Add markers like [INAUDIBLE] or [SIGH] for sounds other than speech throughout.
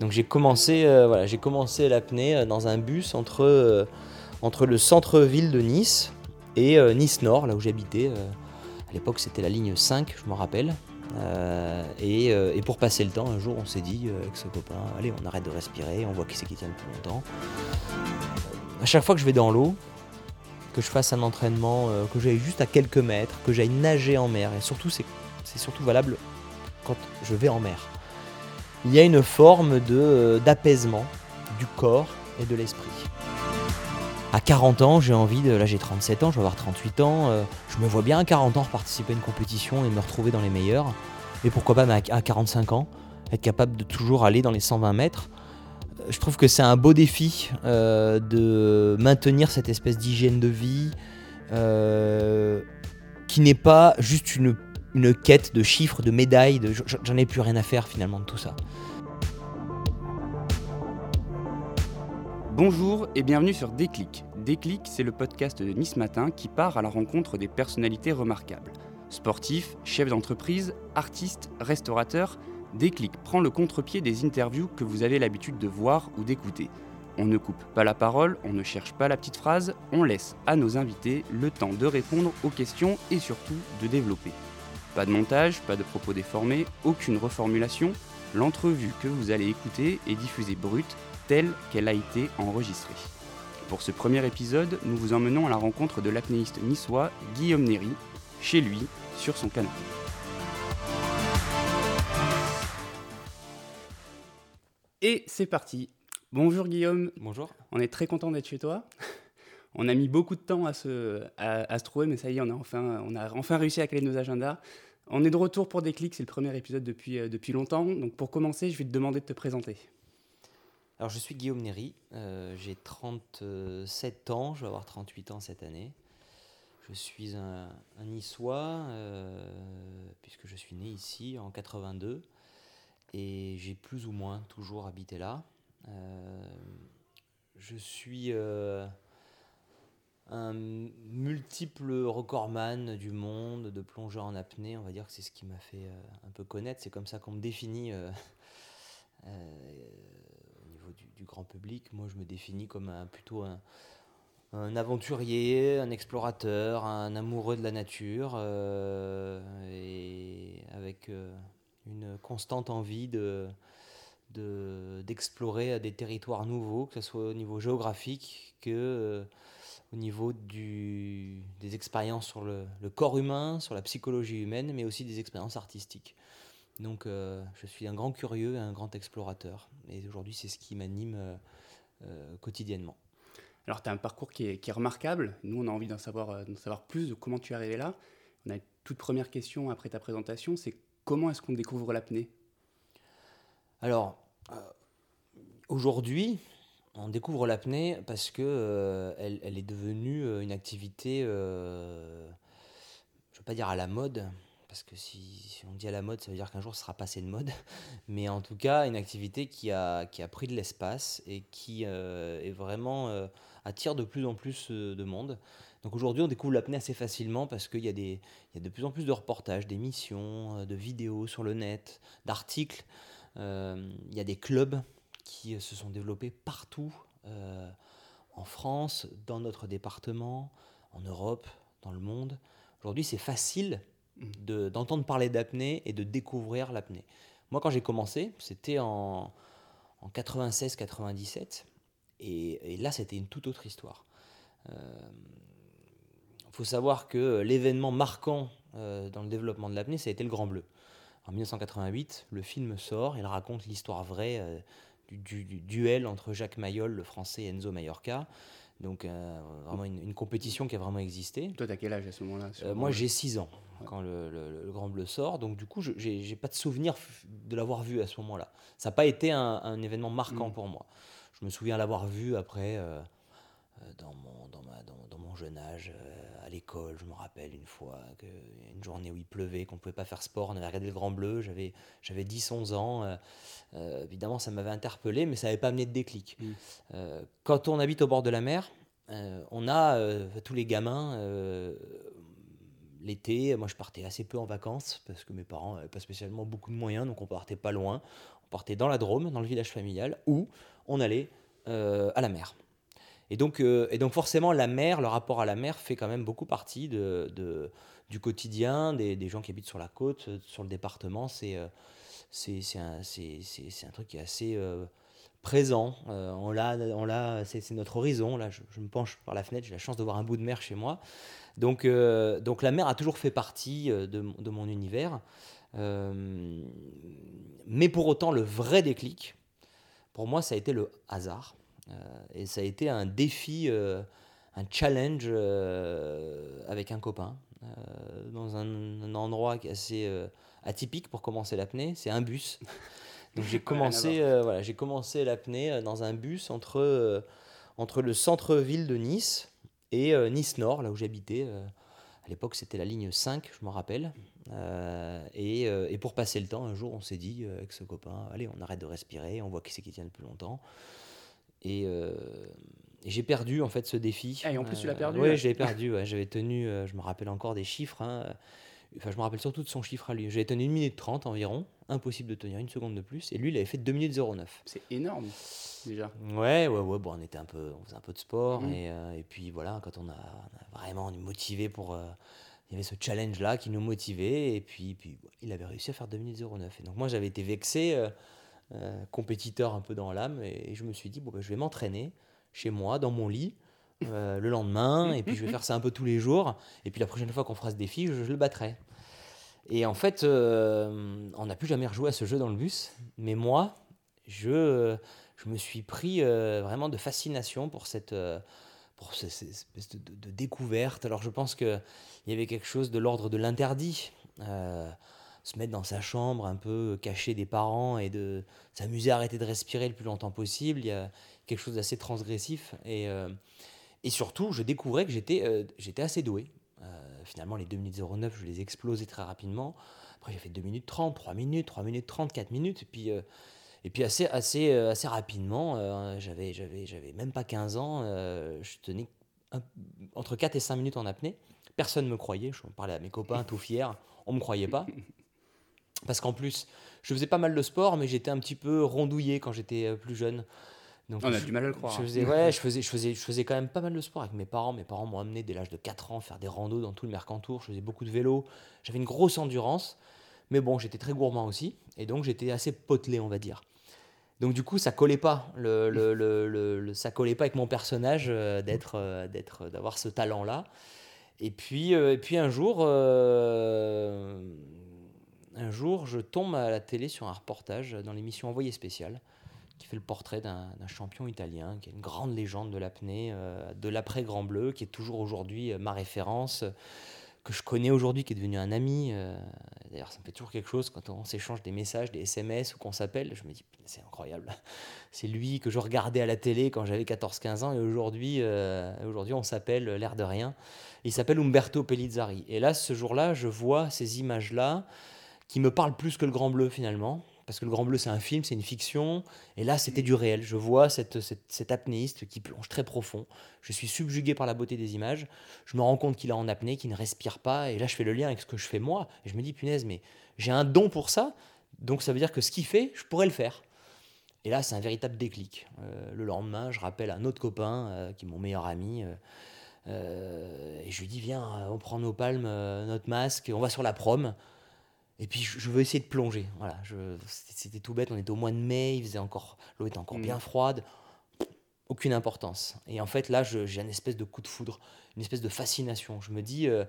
Donc j'ai commencé, euh, voilà, j'ai commencé l'apnée euh, dans un bus entre, euh, entre le centre-ville de Nice et euh, Nice Nord, là où j'habitais. à l'époque c'était la ligne 5, je me rappelle. Et, pour passer le temps, un jour on s'est dit avec ce copain, allez on arrête de respirer, on voit qui c'est qui tient le plus longtemps. À chaque fois que je vais dans l'eau, que je fasse un entraînement, que j'aille juste à quelques mètres, que j'aille nager en mer, et surtout c'est c'est surtout valable quand je vais en mer il y a une forme euh, d'apaisement du corps et de l'esprit. À 40 ans, j'ai envie de. Là, j'ai 37 ans, je vais avoir 38 ans. euh, je me vois bien à 40 ans participer à une compétition et me retrouver dans les meilleurs. Et pourquoi pas, à à 45 ans, être capable de toujours aller dans les 120 mètres. Euh, Je trouve que c'est un beau défi de maintenir cette espèce d'hygiène de vie qui n'est pas juste une, une quête de chiffres, de médailles. De, j'en ai plus rien à faire finalement de tout ça. Bonjour et bienvenue sur Déclic. Déclic, c'est le podcast de Nice Matin qui part à la rencontre des personnalités remarquables. Sportifs, chefs d'entreprise, artistes, restaurateurs, Déclic prend le contre-pied des interviews que vous avez l'habitude de voir ou d'écouter. On ne coupe pas la parole, on ne cherche pas la petite phrase, on laisse à nos invités le temps de répondre aux questions et surtout de développer. Pas de montage, pas de propos déformés, aucune reformulation, l'entrevue que vous allez écouter est diffusée brute telle qu'elle a été enregistrée. Pour ce premier épisode, nous vous emmenons à la rencontre de l'apnéiste niçois Guillaume Néry, chez lui, sur son canapé. Et c'est parti. Bonjour Guillaume, Bonjour. on est très content d'être chez toi. On a mis beaucoup de temps à se, à, à se trouver, mais ça y est, on a, enfin, on a enfin réussi à caler nos agendas. On est de retour pour Déclic, c'est le premier épisode depuis, euh, depuis longtemps. Donc pour commencer, je vais te demander de te présenter. Alors je suis Guillaume Néry, euh, j'ai 37 ans, je vais avoir 38 ans cette année. Je suis un, un niçois, euh, puisque je suis né ici en 82, et j'ai plus ou moins toujours habité là. Je suis un multiple recordman du monde, de plongeur en apnée, on va dire que c'est ce qui m'a fait euh, un peu connaître, c'est comme ça qu'on me définit. euh, [LAUGHS] euh, au niveau du, grand public, moi je me définis comme un, plutôt un, aventurier, un explorateur, un amoureux de la nature, et avec une constante envie de de- d'explorer des territoires nouveaux, que ce soit au niveau géographique que au niveau du, des expériences sur le, le corps humain, sur la psychologie humaine, mais aussi des expériences artistiques. Donc euh, je suis un grand curieux et un grand explorateur. Et aujourd'hui, c'est ce qui m'anime euh, euh, quotidiennement. Alors, tu as un parcours qui est, qui est remarquable. Nous, on a envie d'en savoir, d'en savoir plus de comment tu es arrivé là. On a une toute première question après ta présentation, c'est comment est-ce qu'on découvre l'apnée? Alors, aujourd'hui, on découvre l'apnée parce que euh, elle, est devenue euh, une activité, euh, je ne veux pas dire à la mode, parce que si, on dit à la mode, ça veut dire qu'un jour ce sera passé de mode, [LAUGHS] mais en tout cas une activité qui a, pris de l'espace et qui est vraiment attire de plus en plus de monde. Donc aujourd'hui, on découvre l'apnée assez facilement parce qu'il y, y a de plus en plus de reportages, d'émissions, de vidéos sur le net, d'articles. Il y a des clubs qui euh, se sont développés partout euh, en France, dans notre département, en Europe, dans le monde. Aujourd'hui, c'est facile de- d'entendre parler d'apnée et de découvrir l'apnée. Moi, quand j'ai commencé, c'était en, en 96-97, et, et là, c'était une toute autre histoire. Il faut savoir que l'événement marquant euh, dans le développement de l'apnée, ça a été le Grand Bleu. En 1988, le film sort, il raconte l'histoire vraie euh, du, du- du duel entre Jacques Mayol, le français, et Enzo Mallorca. Donc, euh, vraiment une, une compétition qui a vraiment existé. Toi, t'as quel âge à ce moment-là Euh, moi, j'ai 6 ans quand le, le- le Grand Bleu sort, donc du coup, je j'ai pas de souvenir de l'avoir vu à ce moment-là. Ça n'a pas été un, un événement marquant Mm. pour moi. Je me souviens l'avoir vu après, euh, dans, mon, dans, ma, dans, dans mon jeune âge, euh, à l'école. Je me rappelle une fois, que, une journée où il pleuvait, qu'on ne pouvait pas faire sport, on avait regardé le Grand Bleu, j'avais j'avais 10-11 ans. euh, euh, évidemment, ça m'avait interpellé, mais ça n'avait pas amené de déclic. Mm. Euh, quand on habite au bord de la mer, euh, on a, euh, tous les gamins, euh, l'été, moi je partais assez peu en vacances parce que mes parents n'avaient pas spécialement beaucoup de moyens, donc on partait pas loin. On partait dans la Drôme, dans le village familial, où on allait à la mer. Et donc, et donc forcément, la mer, le rapport à la mer fait quand même beaucoup partie du quotidien des, gens qui habitent sur la côte, sur le département. C'est c'est un, un, truc qui est assez présent. Euh, l'a, on l'a, c'est, notre horizon. Là, je, me penche par la fenêtre, j'ai la chance de voir un bout de mer chez moi. Donc, euh, donc la mer a toujours fait partie euh, de mon univers. mais pour autant, le vrai déclic, pour moi, ça a été le hasard. Et ça a été un défi, un challenge avec un copain, dans un, un, endroit assez atypique pour commencer l'apnée. C'est un bus. [LAUGHS] Donc j'ai commencé, euh, voilà, j'ai commencé l'apnée euh, dans un bus entre, euh, entre le centre-ville de Nice et Nice Nord, là où j'habitais. à l'époque, c'était la ligne 5, je me rappelle. Et, et, pour passer le temps, un jour, on s'est dit avec ce copain, allez, on arrête de respirer, on voit qui c'est qui tient le plus longtemps. Et, j'ai perdu en fait ce défi. Ah, et en plus, tu l'as perdu Oui, j'ai perdu. [LAUGHS] J'avais tenu, je me rappelle encore des chiffres. Hein, Enfin, je me rappelle surtout de son chiffre à lui. J'avais tenu 1 minute 30 environ. Impossible de tenir une seconde de plus. Et lui, il avait fait 2 minutes 09. C'est énorme, déjà. Ouais, ouais, ouais. Bon, on, était un peu, on faisait un peu de sport. Mmh. Et, euh, et, puis voilà, quand on a, on a vraiment motivé pour. Euh, il y avait ce challenge-là qui nous motivait. Et puis, puis il avait réussi à faire 2 minutes 09. Et donc, moi, j'avais été vexé, euh, compétiteur un peu dans l'âme. Et, je me suis dit, bon, ben, je vais m'entraîner chez moi, dans mon lit. Euh, le lendemain, et puis je vais faire ça un peu tous les jours, et puis la prochaine fois qu'on fera ce défi, je, le battrai. Et en fait, euh, on n'a plus jamais rejoué à ce jeu dans le bus, mais moi, je, je me suis pris euh, vraiment de fascination pour cette, pour cette, espèce de, découverte. Alors je pense qu'il y avait quelque chose de l'ordre de l'interdit. Se mettre dans sa chambre un peu caché des parents et de s'amuser à arrêter de respirer le plus longtemps possible. Il y a quelque chose d'assez transgressif. Et, et surtout, je découvrais que j'étais euh, assez doué. Euh, finalement, les 2 minutes 09, je les ai explosés très rapidement. Après, j'ai fait 2 minutes 30, 3 minutes, 3 minutes 30, 4 minutes. Et puis, euh, et puis assez, assez, assez rapidement, j'avais, j'avais, même pas 15 ans, je tenais entre 4 et 5 minutes en apnée. Personne ne me croyait. Je parlais à mes copains tout fiers. On ne me croyait pas. Parce qu'en plus, je faisais pas mal de sport, mais j'étais un petit peu rondouillé quand j'étais plus jeune. Donc, on a du mal à le croire. Je faisais, ouais, je faisais, je, faisais, je faisais quand même pas mal de sport avec mes parents. Mes parents m'ont amené dès l'âge de 4 ans faire des randos dans tout le Mercantour. Je faisais beaucoup de vélo. J'avais une grosse endurance. Mais bon, j'étais très gourmand aussi. Et donc, j'étais assez potelé, on va dire. Donc, du coup, ça collait pas. Le, le, le, ça collait pas avec mon personnage euh, d'être, euh, d'être, d'avoir ce talent-là. Et puis, euh, et puis un jour, un jour, je tombe à la télé sur un reportage dans l'émission Envoyé spécial qui fait le portrait d'un champion italien, qui est une grande légende de l'apnée, euh, de l'après-Grand Bleu, qui est toujours aujourd'hui euh, ma référence, que je connais aujourd'hui, qui est devenu un ami. Euh, d'ailleurs, ça me fait toujours quelque chose quand on s'échange des messages, des SMS ou qu'on s'appelle. Je me dis, c'est incroyable. [LAUGHS] C'est lui que je regardais à la télé quand j'avais 14-15 ans et aujourd'hui, aujourd'hui on s'appelle l'air de rien. Il s'appelle Umberto Pellizzari. Et là, ce jour-là, je vois ces images-là qui me parlent plus que le Grand Bleu finalement parce que Le Grand Bleu, c'est un film, c'est une fiction. Et là, c'était du réel. Je vois cette, cet apnéiste qui plonge très profond. Je suis subjugué par la beauté des images. Je me rends compte qu'il est en apnée, qu'il ne respire pas. Et là, je fais le lien avec ce que je fais moi. Et je me dis, punaise, mais j'ai un don pour ça. Donc, ça veut dire que ce qu'il fait, je pourrais le faire. Et là, c'est un véritable déclic. Euh, le lendemain, je rappelle un autre copain, euh, qui est mon meilleur ami. Euh, et je lui dis, viens, on prend nos palmes, notre masque, on va sur la prom. Et puis je, veux essayer de plonger. Voilà, c'était tout bête. On était au mois de mai, il faisait encore, l'eau était encore bien mm. froide. Aucune importance. Et en fait là, j'ai une espèce de coup de foudre, une espèce de fascination. Je me dis, euh,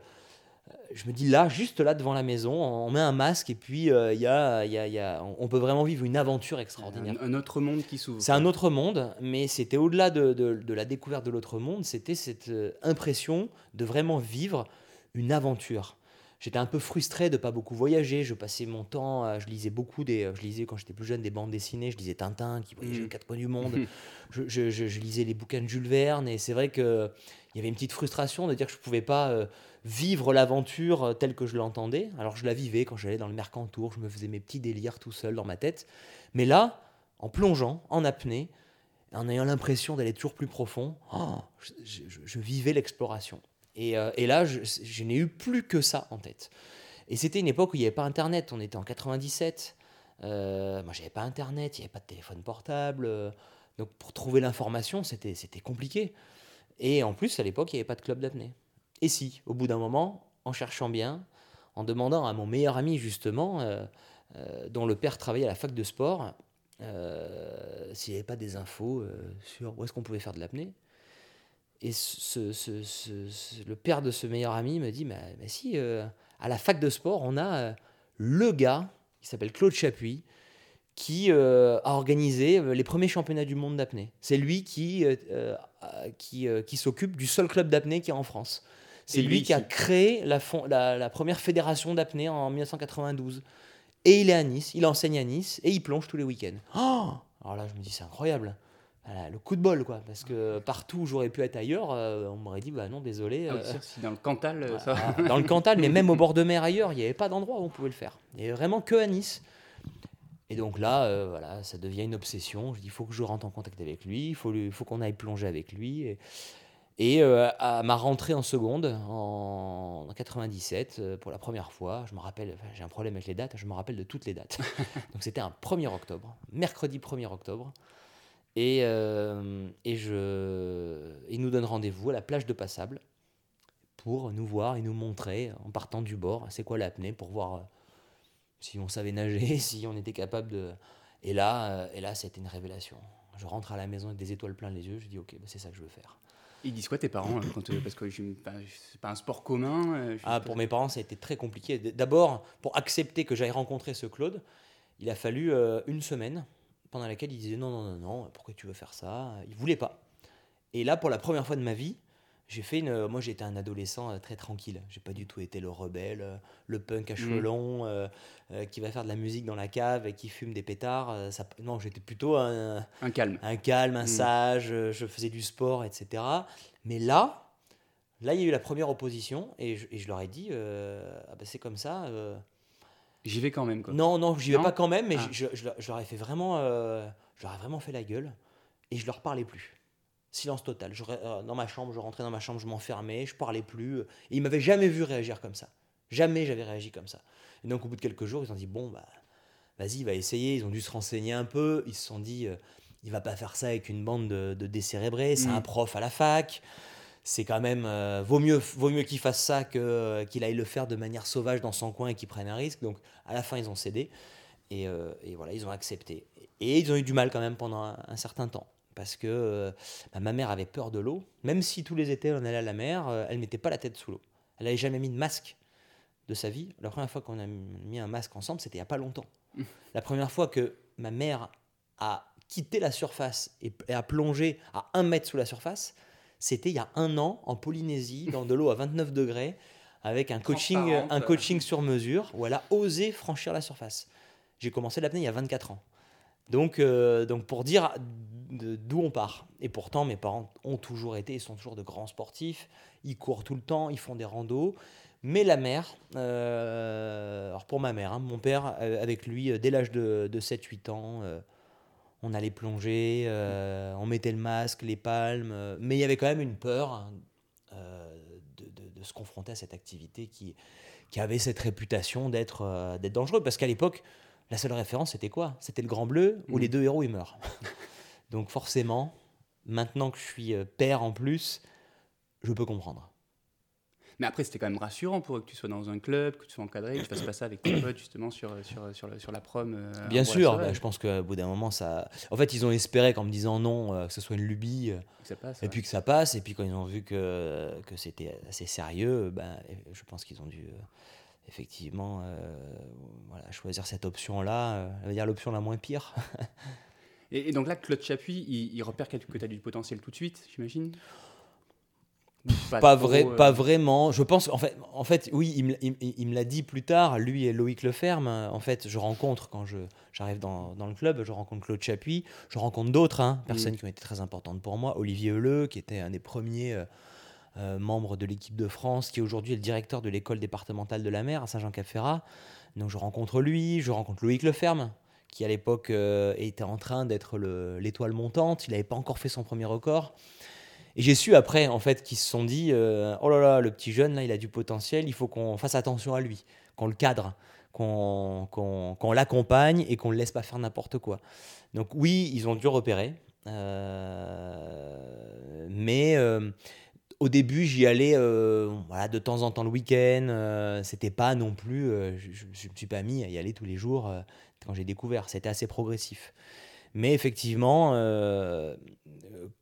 je me dis là, juste là devant la maison, on met un masque et puis euh, il y, a, y, a, y a, on peut vraiment vivre une aventure extraordinaire. Un, autre monde qui s'ouvre. C'est un autre monde, mais c'était au-delà de, de, de, la découverte de l'autre monde, c'était cette euh, impression de vraiment vivre une aventure j'étais un peu frustré de pas beaucoup voyager. Je passais mon temps, je lisais beaucoup des, je lisais quand j'étais plus jeune des bandes dessinées. Je lisais Tintin qui voyageait aux mm. quatre coins du monde. [LAUGHS] je, je, je, lisais les bouquins de Jules Verne et c'est vrai que il y avait une petite frustration de dire que je pouvais pas euh, vivre l'aventure euh, telle que je l'entendais. Alors je la vivais quand j'allais dans le Mercantour, je me faisais mes petits délires tout seul dans ma tête. Mais là, en plongeant, en apnée, en ayant l'impression d'aller toujours plus profond, oh, je, vivais l'exploration. Et, euh, et là, je, n'ai eu plus que ça en tête. Et c'était une époque où il n'y avait pas Internet. On était en 97. Euh, moi, j'avais pas Internet, il n'y avait pas de téléphone portable. donc, pour trouver l'information, c'était compliqué. Et en plus, à l'époque, il n'y avait pas de club d'apnée. Et si, au bout d'un moment, en cherchant bien, en demandant à mon meilleur ami, justement, euh, euh, dont le père travaillait à la fac de sport, s'il n'y avait pas des infos sur où est-ce qu'on pouvait faire de l'apnée. Et ce, ce- ce- ce- le père de ce meilleur ami me dit, mais, si, euh, à la fac de sport, on a euh, le gars, qui s'appelle Claude Chapuis, qui euh, a organisé les premiers championnats du monde d'apnée. C'est lui qui, qui, qui s'occupe du seul club d'apnée qui est en France. C'est lui, lui, qui a créé la, fon- la, la première fédération d'apnée en 1992. Et il est à Nice, il enseigne à Nice et il plonge tous les week-ends. Oh Alors là, je me dis, c'est incroyable. Voilà, le coup de bol, quoi. Parce que partout où j'aurais pu être ailleurs, euh, on m'aurait dit, bah non, désolé. Ah euh, si dans le Cantal, euh, ça. dans le Cantal, mais même au [LAUGHS] bord de mer ailleurs, il n'y avait pas d'endroit où on pouvait le faire. Il n'y avait vraiment que à Nice. Et donc là, voilà, ça devient une obsession. Je dis, il faut que je rentre en contact avec lui, il faut, lui- faut qu'on aille plonger avec lui. Et, et, à ma rentrée en seconde, en 97, euh, pour la première fois, je me rappelle, enfin, j'ai un problème avec les dates, je me rappelle de toutes les dates. [LAUGHS] donc c'était un 1er octobre, mercredi 1er octobre. Et, euh, et je, il nous donne rendez-vous à la plage de Passable pour nous voir et nous montrer, en partant du bord, c'est quoi l'apnée, pour voir euh, si on savait nager, [LAUGHS] si on était capable de... Et là, euh, et là c'était une révélation. Je rentre à la maison avec des étoiles plein les yeux, je dis ok, bah, c'est ça que je veux faire. Ils disent quoi tes parents euh, quand, euh, Parce que enfin, c'est pas un sport commun. euh, Ah, pour mes parents, ça a été très compliqué. D'abord, pour accepter que j'aille rencontrer ce Claude, il a fallu euh, une semaine pendant laquelle il disait non, non, non, non, pourquoi tu veux faire ça? Il voulait pas. Et là, pour la première fois de ma vie, j'ai fait une. Moi, j'étais un adolescent euh, très tranquille. J'ai pas du tout été le rebelle, euh, le punk à cheveux Mm. longs, euh, euh, qui va faire de la musique dans la cave et qui fume des pétards. ça... Non, j'étais plutôt un, Un calme. un calme, un Mm. sage, je faisais du sport, etc. Mais là, là, il y a eu la première opposition et je, et je leur ai dit, euh, ah ben, c'est comme ça. J'y vais quand même. Quoi. non, non, j'y vais Non pas quand même, mais Ah. je, je- je leur- ai fait vraiment, euh, je leur ai vraiment fait la gueule et je leur parlais plus. Silence total. Je, euh, dans ma chambre, je rentrais dans ma chambre, je m'enfermais, je parlais plus. Et ils m'avaient jamais vu réagir comme ça. Jamais j'avais réagi comme ça. Et donc au bout de quelques jours, ils ont dit bon bah vas-y, va essayer. Ils ont dû se renseigner un peu. Ils se sont dit euh, il va pas faire ça avec une bande de, de décérébrés. C'est Mm. un prof à la fac. C'est quand même euh, vaut mieux vaut mieux qu'il fasse ça que euh, qu'il aille le faire de manière sauvage dans son coin et qu'il prenne un risque. Donc à la fin, ils ont cédé. Et, euh, et voilà, ils ont accepté. Et ils ont eu du mal quand même pendant un, un certain temps. Parce que bah, ma mère avait peur de l'eau. Même si tous les étés on allait à la mer, elle mettait pas la tête sous l'eau. Elle n'avait jamais mis de masque de sa vie. La première fois qu'on a mis un masque ensemble, c'était il n'y a pas longtemps. [LAUGHS] La première fois que ma mère a quitté la surface et, et a plongé à un mètre sous la surface, c'était il y a un an en Polynésie, dans de l'eau à 29 degrés, avec un coaching, un coaching sur mesure, où elle a osé franchir la surface. J'ai commencé l'apnée il y a 24 ans. Donc, euh, donc pour dire d'où on part. Et pourtant, mes parents ont toujours été, ils sont toujours de grands sportifs. Ils courent tout le temps, ils font des randos. Mais la mère, euh, alors pour ma mère, hein, mon père, euh, avec lui, dès l'âge de, de 7-8 ans, euh, on allait plonger, euh, on mettait le masque, les palmes, euh, mais il y avait quand même une peur hein, euh, de, de- de se confronter à cette activité qui, qui avait cette réputation d'être d'être dangereux. Parce qu'à l'époque, la seule référence, c'était quoi? C'était le Grand Bleu où Mhm. les deux héros, ils meurent. [LAUGHS] Donc forcément, maintenant que je suis père en plus, je peux comprendre. Mais après, c'était quand même rassurant pour eux que tu sois dans un club, que tu sois encadré, que tu fasses pas ça avec tes [COUGHS] potes, justement, sur, sur, sur, la, sur la prom. euh, Bien en sûr, bah, je pense qu'au bout d'un moment, ça... En fait, ils ont espéré qu'en me disant non, euh, que ce soit une lubie, euh, Que ça passe. et ouais. puis que ça passe, et puis quand ils ont vu que, que c'était assez sérieux, ben, je pense qu'ils ont dû effectivement voilà, choisir cette option-là, on va dire l'option la moins pire. [LAUGHS] Et, et donc là, Claude Chapuis, il, il repère que tu as du potentiel tout de suite, j'imagine? Pas, trop, vrai, euh, pas vraiment. Je pense, en fait, en fait oui, il me, l'a dit plus tard, lui et Loïc Leferme. En fait, je rencontre, quand je, j'arrive dans, dans le club, je rencontre Claude Chapuis, je rencontre d'autres hein, personnes qui ont été très importantes pour moi. Olivier Heuleux, qui était un des premiers euh, euh, membres de l'équipe de France, qui aujourd'hui est le directeur de l'école départementale de la mer à Saint-Jean-Cap-Ferrat. Donc je rencontre lui, je rencontre Loïc Leferme, qui à l'époque était en train d'être le- l'étoile montante. Il n'avait pas encore fait son premier record. Et j'ai su après, en fait, qu'ils se sont dit euh, Oh là là, le petit jeune, là, il a du potentiel, il faut qu'on fasse attention à lui, qu'on le cadre, qu'on l'accompagne et qu'on ne le laisse pas faire n'importe quoi. Donc, oui, ils ont dû repérer. Euh, mais euh, au début, j'y allais voilà, de temps en temps le week-end. C'était pas non plus. je ne me suis pas mis à y aller tous les jours quand j'ai découvert. C'était assez progressif. Mais effectivement,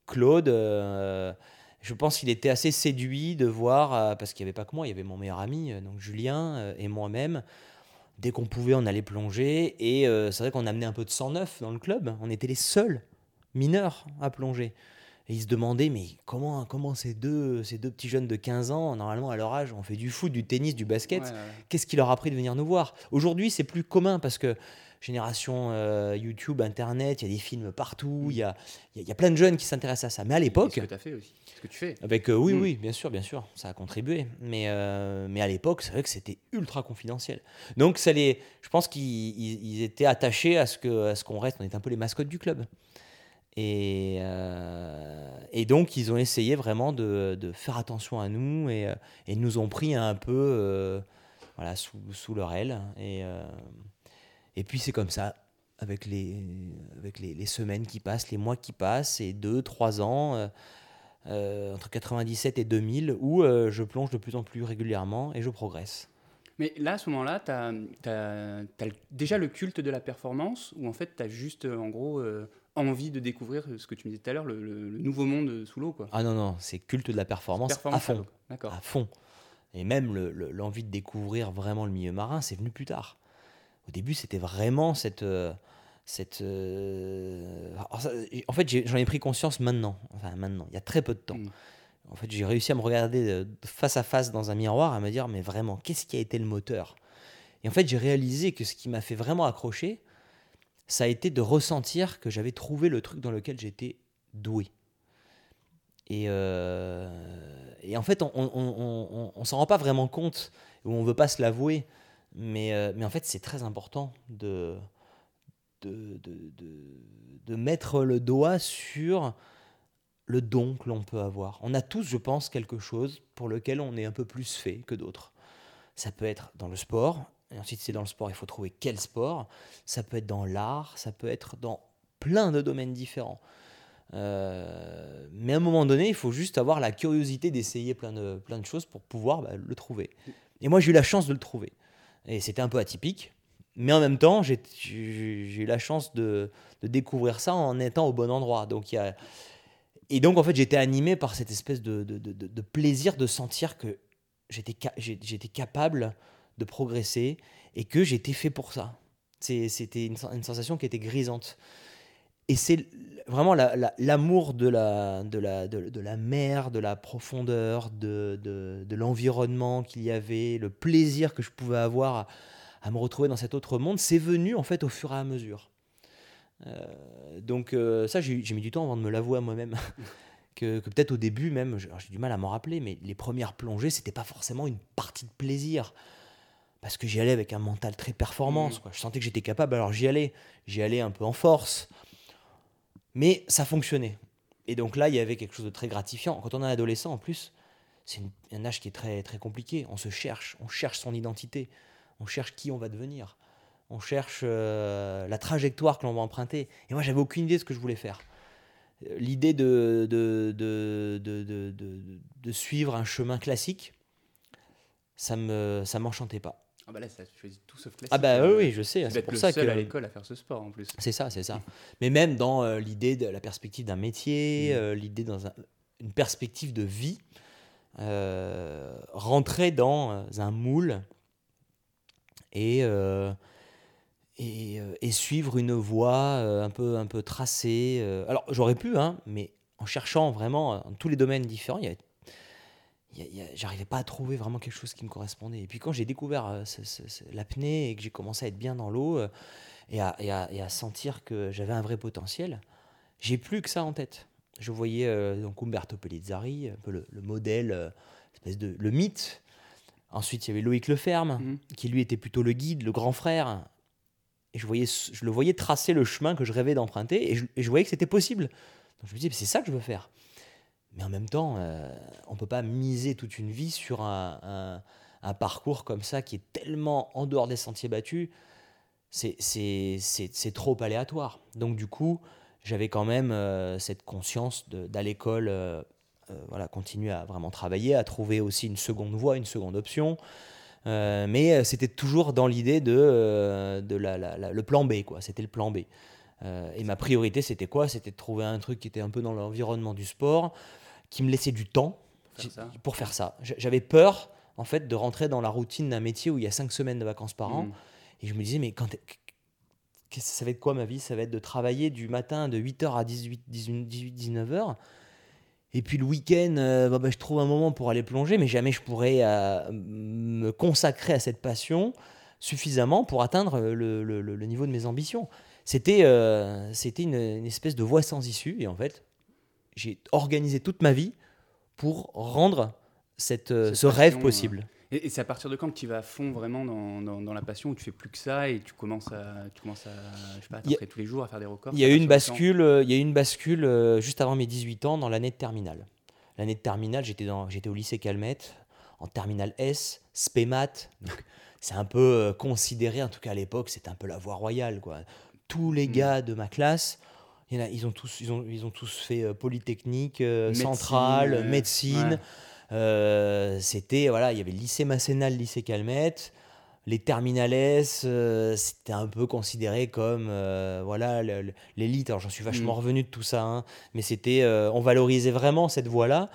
Claude, euh, je pense qu'il était assez séduit de voir, euh, parce qu'il n'y avait pas que moi, il y avait mon meilleur ami, euh, donc Julien, et moi-même. Dès qu'on pouvait, on allait plonger. Et c'est vrai qu'on amenait un peu de sang neuf dans le club. On était les seuls mineurs à plonger. Et ils se demandaient, mais comment, comment ces, deux, ces deux petits jeunes de 15 ans, normalement à leur âge, on fait du foot, du tennis, du basket, qu'est-ce qui leur a pris de venir nous voir? Aujourd'hui, c'est plus commun parce que génération euh, YouTube, Internet, il y a des films partout, il y a, y a, plein de jeunes qui s'intéressent à ça. Mais à l'époque... Ce que tu as fait aussi, ce que tu fais? Avec, euh, oui, mm. oui, bien sûr, bien sûr, ça a contribué. Mais, euh, mais à l'époque, c'est vrai que c'était ultra confidentiel. Donc ça les, je pense qu'ils étaient attachés à ce qu'on ce qu'on reste, on est un peu les mascottes du club. Et, et donc, ils ont essayé vraiment de, de faire attention à nous et, et, nous ont pris un peu voilà, sous, sous leur aile. Et, et puis c'est comme ça, avec les, avec les, les, semaines qui passent, les mois qui passent, et deux, trois ans, euh, euh, entre 97 et 2000, où euh, je plonge de plus en plus régulièrement et je progresse. Mais là, à ce moment-là, tu as, déjà le culte de la performance, ou en fait, tu as juste, en gros, envie de découvrir ce que tu me disais tout à l'heure, le, nouveau monde sous l'eau quoi? Ah non, non, c'est culte de la performance, à fond. À fond. Et même l'envie de découvrir vraiment le milieu marin, c'est venu plus tard au début, c'était vraiment cette. Euh, cette euh, en fait, j'en ai, pris conscience maintenant. Enfin, maintenant, il y a très peu de temps. Mm. En fait, j'ai réussi à me regarder euh, face à face dans un miroir et à me dire, mais vraiment, qu'est-ce qui a été le moteur? Et en fait, j'ai réalisé que ce qui m'a fait vraiment accrocher, ça a été de ressentir que j'avais trouvé le truc dans lequel j'étais doué. Et, et, en fait, on, on, on, s'en rend pas vraiment compte, ou on veut pas se l'avouer. Mais, euh, mais en fait, c'est très important de, de, de, de, mettre le doigt sur le don que l'on peut avoir. On a tous, je pense, quelque chose pour lequel on est un peu plus fait que d'autres. Ça peut être dans le sport, et ensuite c'est dans le sport, il faut trouver quel sport. Ça peut être dans l'art, ça peut être dans plein de domaines différents. Euh, mais à un moment donné, il faut juste avoir la curiosité d'essayer plein de, plein de choses pour pouvoir bah, le trouver. Et moi, j'ai eu la chance de le trouver. Et c'était un peu atypique. Mais en même temps, j'ai eu la chance de, découvrir ça en étant au bon endroit. Donc. Et donc, en fait, j'étais animé par cette espèce de, plaisir de sentir que j'étais j'étais capable de progresser et que j'étais fait pour ça. C'était une, une, sensation qui était grisante. Et c'est vraiment l'amour de, la, de, la, de, la mer, de la profondeur, de, de, l'environnement qu'il y avait, le plaisir que je pouvais avoir à, me retrouver dans cet autre monde, c'est venu en fait au fur et à mesure. Euh, donc euh, ça, j'ai mis du temps avant de me l'avouer à moi-même. [LAUGHS] que, que peut-être au début même, j'ai du mal à m'en rappeler, mais les premières plongées, c'était pas forcément une partie de plaisir parce que j'y allais avec un mental très performance. Mmh. Quoi. Je sentais que j'étais capable, alors j'y allais. J'y allais un peu en force. Mais ça fonctionnait. Et donc là, il y avait quelque chose de très gratifiant. Quand on est adolescent, en plus, c'est un âge qui est très, compliqué. On se cherche, on cherche son identité, on cherche qui on va devenir, on cherche euh, la trajectoire que l'on va emprunter. Et moi, j'avais aucune idée de ce que je voulais faire. L'idée de, de, de, suivre un chemin classique, ça ne ça m'enchantait pas. Ah bah là, ça choisit tout sauf classique. Ah bah oui, oui je sais. C'est pour ça que à l'école à faire ce sport en plus. C'est ça, c'est ça. Mais même dans euh, l'idée de la perspective d'un métier, mm. euh, l'idée dans une perspective de vie, euh, rentrer dans un moule et, et, et, suivre une voie un peu un peu tracée. alors j'aurais pu, hein, mais en cherchant vraiment dans tous les domaines différents, il y avait j'arrivais pas à trouver vraiment quelque chose qui me correspondait. Et puis quand j'ai découvert euh, l'apnée et que j'ai commencé à être bien dans l'eau euh, et, à, et, et, à, sentir que j'avais un vrai potentiel, j'ai plus que ça en tête. Je voyais euh, donc Umberto Pellizzari, un peu le, modèle, espèce de, le mythe. Ensuite, il y avait Loïc Leferme, mmh. qui lui était plutôt le guide, le grand frère. Et je, voyais, je le voyais tracer le chemin que je rêvais d'emprunter et je, et je voyais que c'était possible. Donc je me disais, c'est ça que je veux faire. Mais en même temps, on ne peut pas miser toute une vie sur un, un, parcours comme ça qui est tellement en dehors des sentiers battus. C'est trop aléatoire. Donc du coup, j'avais quand même cette conscience d'aller l'école euh, voilà, continuer à vraiment travailler, à trouver aussi une seconde voie, une seconde option. Euh, mais euh, c'était toujours dans l'idée de, de la, le plan B, quoi. C'était le plan B. et ma priorité, c'était quoi? C'était de trouver un truc qui était un peu dans l'environnement du sport, qui me laissait du temps pour faire ça. J'avais peur, en fait, de rentrer dans la routine d'un métier où il y a cinq semaines de vacances par an. Mmh. Et je me disais, mais quand ça va être quoi ma vie? Ça va être de travailler du matin de 8h à 18, 18 19h et puis le week-end, euh, bah, bah, je trouve un moment pour aller plonger, mais jamais je pourrais euh, me consacrer à cette passion suffisamment pour atteindre le, le, le niveau de mes ambitions. C'était euh, c'était une, une, espèce de voie sans issue. Et en fait, j'ai organisé toute ma vie pour rendre cette, ce rêve possible. Et, c'est à partir de quand que tu vas à fond vraiment dans, dans, la passion, où tu fais plus que ça et tu commences à, tu commences à, je sais pas, à tous les jours à faire des records Il y a eu une bascule, il y a eu une bascule euh, juste avant mes 18 ans dans l'année de terminale. L'année de terminale, j'étais, dans, j'étais au lycée Calmette, en terminale S, SPEMAT. [LAUGHS] c'est un peu euh, considéré, en tout cas à l'époque, c'était un peu la voie royale. Quoi. Tous les mm. gars de ma classe, ils ont tous, ils ont, ils ont tous fait euh, Polytechnique, Centrale, médecine. Euh, c'était, voilà, il y avait le lycée Massénal, le lycée Calmette. Les terminales, euh, c'était un peu considéré comme euh, voilà l'élite. Alors j'en suis vachement mm. revenu de tout ça, hein. mais c'était, on valorisait vraiment cette voie-là.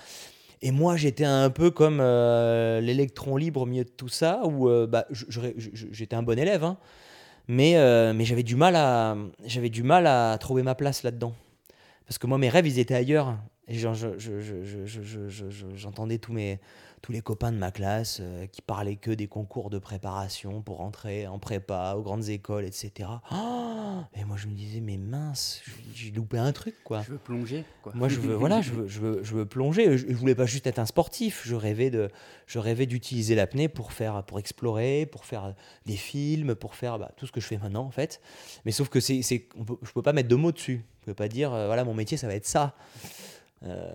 Et moi, j'étais un peu comme l'électron libre au milieu de tout ça, où bah, j'étais un bon élève, hein. Mais, mais j'avais du mal à j'avais du mal à trouver ma place là-dedans. Parce que moi, mes rêves, ils étaient ailleurs. Et j'entendais tous, mes, tous les copains de ma classe euh, qui parlaient que des concours de préparation pour entrer en prépa, aux grandes écoles, etc. et moi, je me disais, mais mince, j'ai loupé un truc, quoi. Je veux plonger, quoi. Moi, je veux, voilà, je veux, je veux, je veux plonger. Je, ne voulais pas juste être un sportif. Je rêvais de, je rêvais d'utiliser l'apnée pour faire, pour explorer, pour faire des films, pour faire bah, tout ce que je fais maintenant, en fait. Mais sauf que c'est, c'est, je peux pas mettre de mots dessus. Je peux pas dire, euh, voilà, mon métier, ça va être ça. Euh,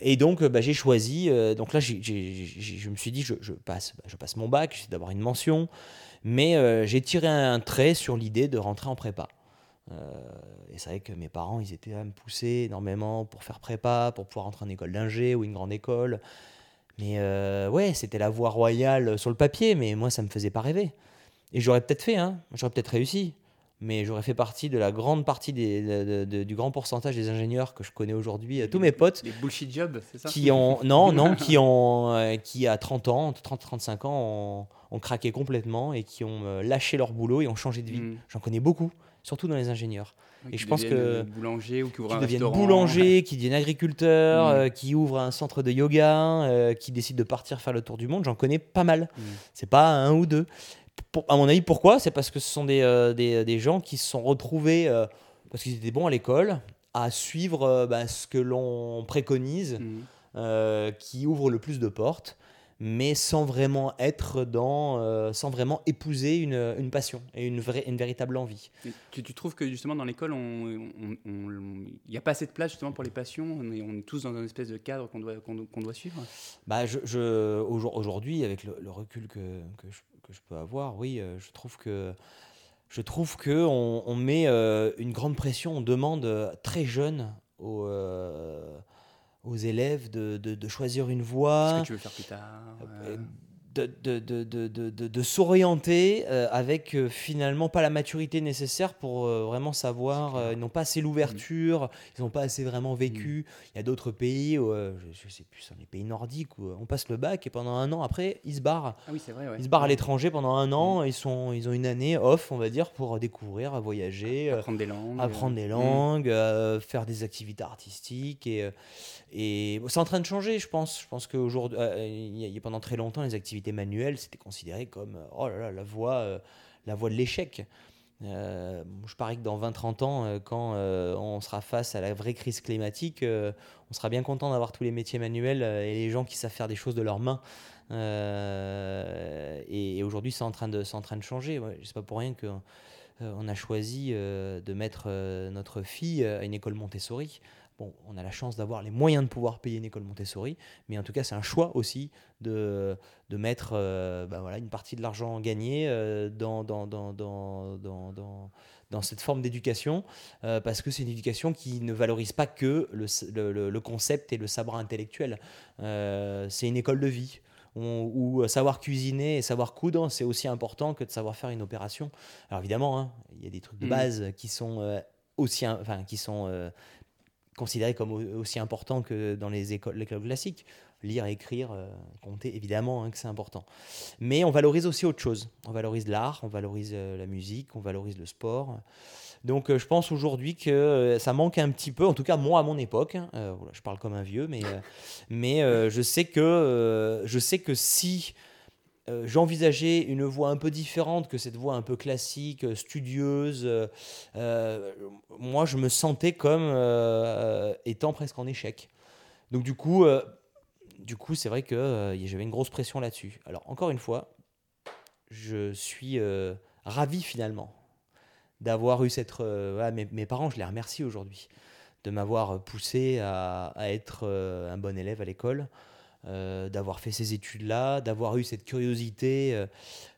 et donc, bah, j'ai choisi. Euh, donc là, je me suis dit, je, passe, bah, je passe mon bac, j'essaie d'avoir une mention. Mais euh, j'ai tiré un trait sur l'idée de rentrer en prépa. et c'est vrai que mes parents, ils étaient à me pousser énormément pour faire prépa, pour pouvoir rentrer en école d'ingé ou une grande école. Mais ouais, c'était la voie royale sur le papier, mais moi, ça me faisait pas rêver. Et j'aurais peut-être fait, hein, j'aurais peut-être réussi mais j'aurais fait partie de la grande partie des, du grand pourcentage des ingénieurs que je connais aujourd'hui, tous mes potes. Des bullshit jobs, c'est ça Qui ont, [LAUGHS] non, non, qui, ont, euh, qui à 30 ans, 30-35 ans, ont, craqué complètement et qui ont euh, lâché leur boulot et ont changé de vie. Hmm. J'en connais beaucoup, surtout dans les ingénieurs. et je pense que boulanger ou qui, qui deviennent boulanger, qui deviennent agriculteurs, euh, qui ouvrent un centre de yoga, qui décident de partir faire le tour du monde, j'en connais pas mal. Hmm. C'est pas un ou deux à mon avis, pourquoi? C'est parce que ce sont des, euh, des, des, gens qui se sont retrouvés, euh, parce qu'ils étaient bons à l'école, à suivre euh, bah, ce que l'on préconise, mmh. qui ouvre le plus de portes mais sans vraiment être dans, sans vraiment épouser une, une, passion et une, vraie, une véritable envie. Tu, tu, trouves que justement dans l'école, il n'y a pas assez de place justement pour les passions? On est, on est tous dans un espèce de cadre qu'on doit, qu'on doit suivre? Bah, je, je Aujourd'hui, avec le, le recul que, que, je, je peux avoir, oui, euh, je trouve que je trouve que on, met euh, une grande pression, on demande euh, très jeune aux, aux élèves de, de, choisir une voie. Ce que tu veux faire plus tard de, de, de, de s'orienter euh, avec euh, finalement pas la maturité nécessaire pour euh, vraiment savoir. ils n'ont pas assez l'ouverture, ils n'ont pas assez vraiment vécu. Mm. Il y a d'autres pays, où, je, ne sais plus, les pays nordiques, où on passe le bac et pendant un an après, ils se barrent. Ah oui. Ils se barrent à l'étranger pendant un an, mm. ils, sont, ils ont une année off, on va dire, pour découvrir, voyager, apprendre des langues, apprendre des mm. langues faire des activités artistiques. Et, et c'est en train de changer, je pense. Je pense qu'aujourd'hui, il y a pendant très longtemps, les activités manuel, c'était considéré comme euh, oh là là, la voie, euh, la voie de l'échec. Euh, je parie que dans 20-30 ans, quand on sera face à la vraie crise climatique, on sera bien content d'avoir tous les métiers manuels et les gens qui savent faire des choses de leurs mains. et, aujourd'hui, c'est en, train de, en train de changer. Ouais, sais pas pour rien qu'on on a choisi de mettre notre fille à une école Montessori bon, on a la chance d'avoir les moyens de pouvoir payer une école Montessori, mais en tout cas, c'est un choix aussi de, de mettre euh, bah voilà, une partie de l'argent gagné euh, dans, dans, dans, dans, dans, dans cette forme d'éducation, euh, parce que c'est une éducation qui ne valorise pas que le, le, le concept et le savoir intellectuel. c'est une école de vie où, savoir cuisiner et savoir coudre, c'est aussi important que de savoir faire une opération. Alors évidemment, hein, il y a des trucs de mm. base qui sont aussi, enfin, qui sont considérés comme aussi importants que dans les écoles, classiques. Lire, écrire, euh, compter, évidemment hein, que c'est important. Mais on valorise aussi autre chose. On valorise l'art, on valorise euh, la musique, on valorise le sport. Donc euh, je pense aujourd'hui que ça manque un petit peu, en tout cas moi à mon époque, hein, je parle comme un vieux, mais, mais je, sais que, je sais que si euh, j'envisageais une voix un peu différente que cette voix un peu classique, euh, studieuse. Euh, moi, je me sentais comme étant presque en échec. Donc du coup, du c'est vrai que j'avais une grosse pression là-dessus. Alors encore une fois, je suis ravi finalement d'avoir eu cette. mes, parents, je les remercie aujourd'hui de m'avoir poussé à être un bon élève à l'école. Euh, d'avoir fait ces études-là, d'avoir eu cette curiosité. Euh,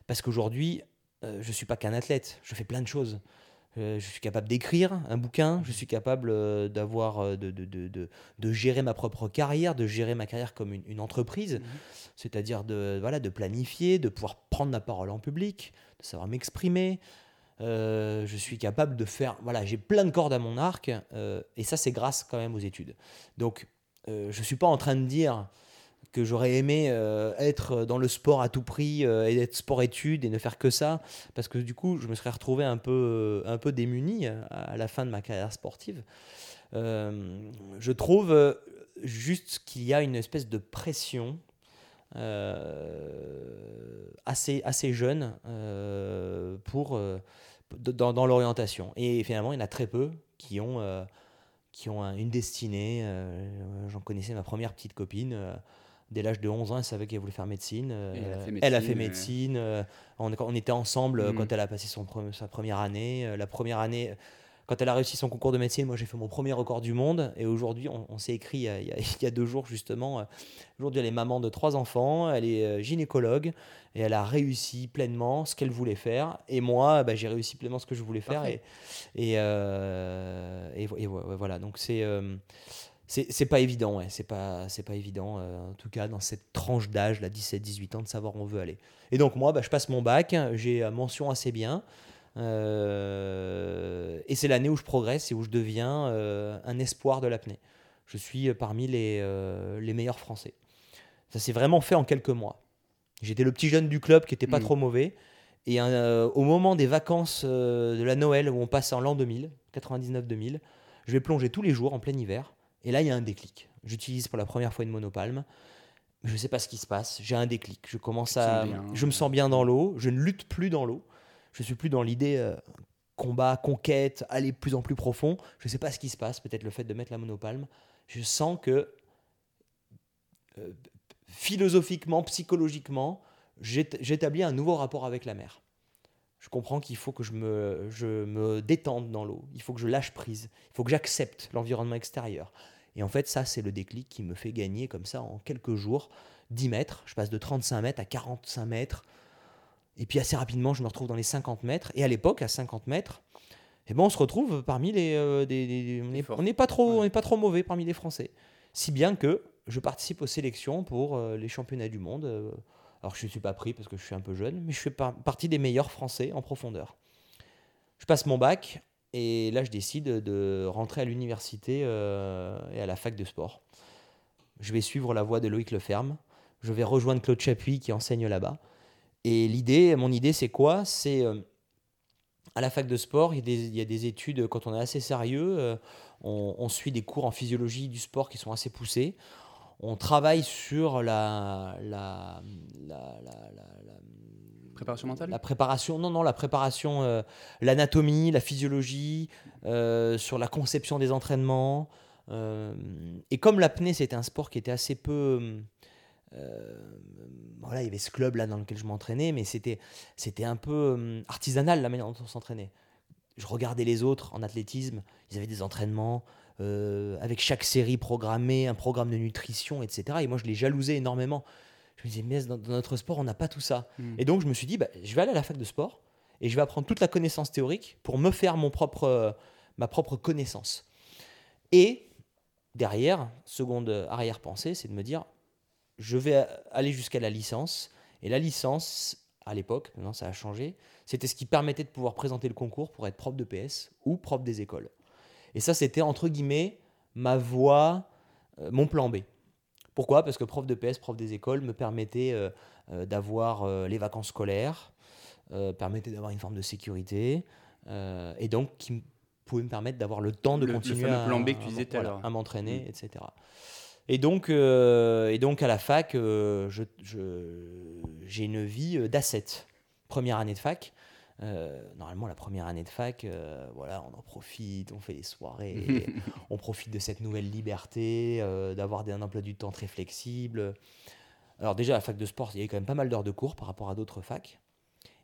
parce qu'aujourd'hui, euh, je ne suis pas qu'un athlète, je fais plein de choses. je suis capable d'écrire un bouquin, je suis capable d'avoir, de, de, de, de, gérer ma propre carrière, de gérer ma carrière comme une, entreprise, mhm. c'est-à-dire de, voilà, de planifier, de pouvoir prendre la parole en public, de savoir m'exprimer. je suis capable de faire. Voilà, j'ai plein de cordes à mon arc, et ça, c'est grâce quand même aux études. Donc, je ne suis pas en train de dire que j'aurais aimé euh, être dans le sport à tout prix euh, et être sport-études et ne faire que ça, parce que du coup, je me serais retrouvé un peu, un peu démuni à, la fin de ma carrière sportive. Euh, je trouve juste qu'il y a une espèce de pression assez, assez jeune pour, dans, dans l'orientation. Et finalement, il y en a très peu qui ont, qui ont une destinée. J'en connaissais ma première petite copine dès l'âge de 11 ans, elle savait qu'elle voulait faire médecine. elle a fait médecine. Euh, on, on, était ensemble euh, quand mm. elle a passé son, sa première année. Euh, la première année, quand elle a réussi son concours de médecine, moi j'ai fait mon premier record du monde. Et aujourd'hui, on, s'est écrit [LAUGHS] il y, a, deux jours justement. Aujourd'hui, elle est maman de trois enfants, elle est gynécologue et elle a réussi pleinement ce qu'elle voulait faire. Et moi, bah, j'ai réussi pleinement ce que je voulais faire. Et, et, et, voilà, donc c'est c'est pas évident, ouais. c'est pas, pas évident, euh, en tout cas dans cette tranche d'âge, là, 17-18 ans, de savoir où on veut aller. Et donc moi, bah, je passe mon bac, j'ai mention assez bien, euh, et c'est l'année où je progresse et où je deviens euh, un espoir de l'apnée. Je suis parmi les, les meilleurs Français. Ça s'est vraiment fait en quelques mois. J'étais le petit jeune du club qui n'était pas mmh. trop mauvais, et au moment des vacances de la Noël, où on passe en l'an 2000, 99-2000, je vais plonger tous les jours en plein hiver et là, il y a un déclic. J'utilise pour la première fois une monopalme. Je ne sais pas ce qui se passe. J'ai un déclic. Je commence à. Je me sens bien dans l'eau. Je ne lutte plus dans l'eau. Je suis plus dans l'idée euh, combat, conquête, aller de plus en plus profond. Je ne sais pas ce qui se passe. Peut-être le fait de mettre la monopalme. Je sens que euh, philosophiquement, psychologiquement, j'établis un nouveau rapport avec la mer. Je comprends qu'il faut que je me, je me détende dans l'eau. Il faut que je lâche prise. Il faut que j'accepte l'environnement extérieur. Et en fait, ça, c'est le déclic qui me fait gagner comme ça en quelques jours 10 mètres. Je passe de 35 mètres à 45 mètres. Et puis assez rapidement, je me retrouve dans les 50 mètres. Et à l'époque, à 50 mètres, eh ben, on se retrouve parmi les. Euh, des, on n'est pas, trop, pas trop mauvais parmi les Français. Si bien que je participe aux sélections pour euh, les championnats du monde. Euh, alors je ne suis pas pris parce que je suis un peu jeune, mais je fais partie des meilleurs Français en profondeur. Je passe mon bac et là, je décide de rentrer à l'université euh, et à la fac de sport. Je vais suivre la voie de Loïc Leferme. Je vais rejoindre Claude Chapuis qui enseigne là-bas. Et l'idée, mon idée, c'est quoi? C'est euh, à la fac de sport, il y, a des, études, quand on est assez sérieux, euh, on, suit des cours en physiologie du sport qui sont assez poussés. On travaille sur la, Préparation mentale? La préparation, non, non, la préparation, euh, l'anatomie, la physiologie, euh, sur la conception des entraînements. Euh, et comme l'apnée, c'était un sport qui était assez peu. voilà, il y avait ce club là dans lequel je m'entraînais, mais c'était, c'était un peu artisanal la manière dont on s'entraînait. Je regardais les autres en athlétisme, ils avaient des entraînements avec chaque série programmée, un programme de nutrition, etc. Et moi, je les jalousais énormément. Je me disais, mais dans, notre sport, on n'a pas tout ça. Mm. Et donc, je me suis dit, bah, je vais aller à la fac de sport et je vais apprendre toute la connaissance théorique pour me faire mon propre, euh, ma propre connaissance. Et derrière, seconde arrière-pensée, c'est de me dire, je vais aller jusqu'à la licence. Et la licence, à l'époque, maintenant ça a changé, c'était ce qui permettait de pouvoir présenter le concours pour être prof de PS ou prof des écoles. Et ça, c'était entre guillemets ma voie, euh, mon plan B. Pourquoi? Parce que prof de PS, prof des écoles me permettait euh, euh, d'avoir euh, les vacances scolaires, permettait d'avoir une forme de sécurité, et donc qui pouvait me permettre d'avoir le temps de Le- le continuer fameux à, plan B que tu à- disais voilà, m'entraîner, Mm. etc. Et donc, euh, et donc à la fac, euh, je- je- j'ai une vie d'asset. Première année de fac. Euh, normalement, la première année de fac, euh, voilà, on en profite, on fait les soirées, [LAUGHS] on profite de cette nouvelle liberté, euh, d'avoir des- un emploi du temps très flexible. Alors déjà, à la fac de sport, il y avait quand même pas mal d'heures de cours par rapport à d'autres facs.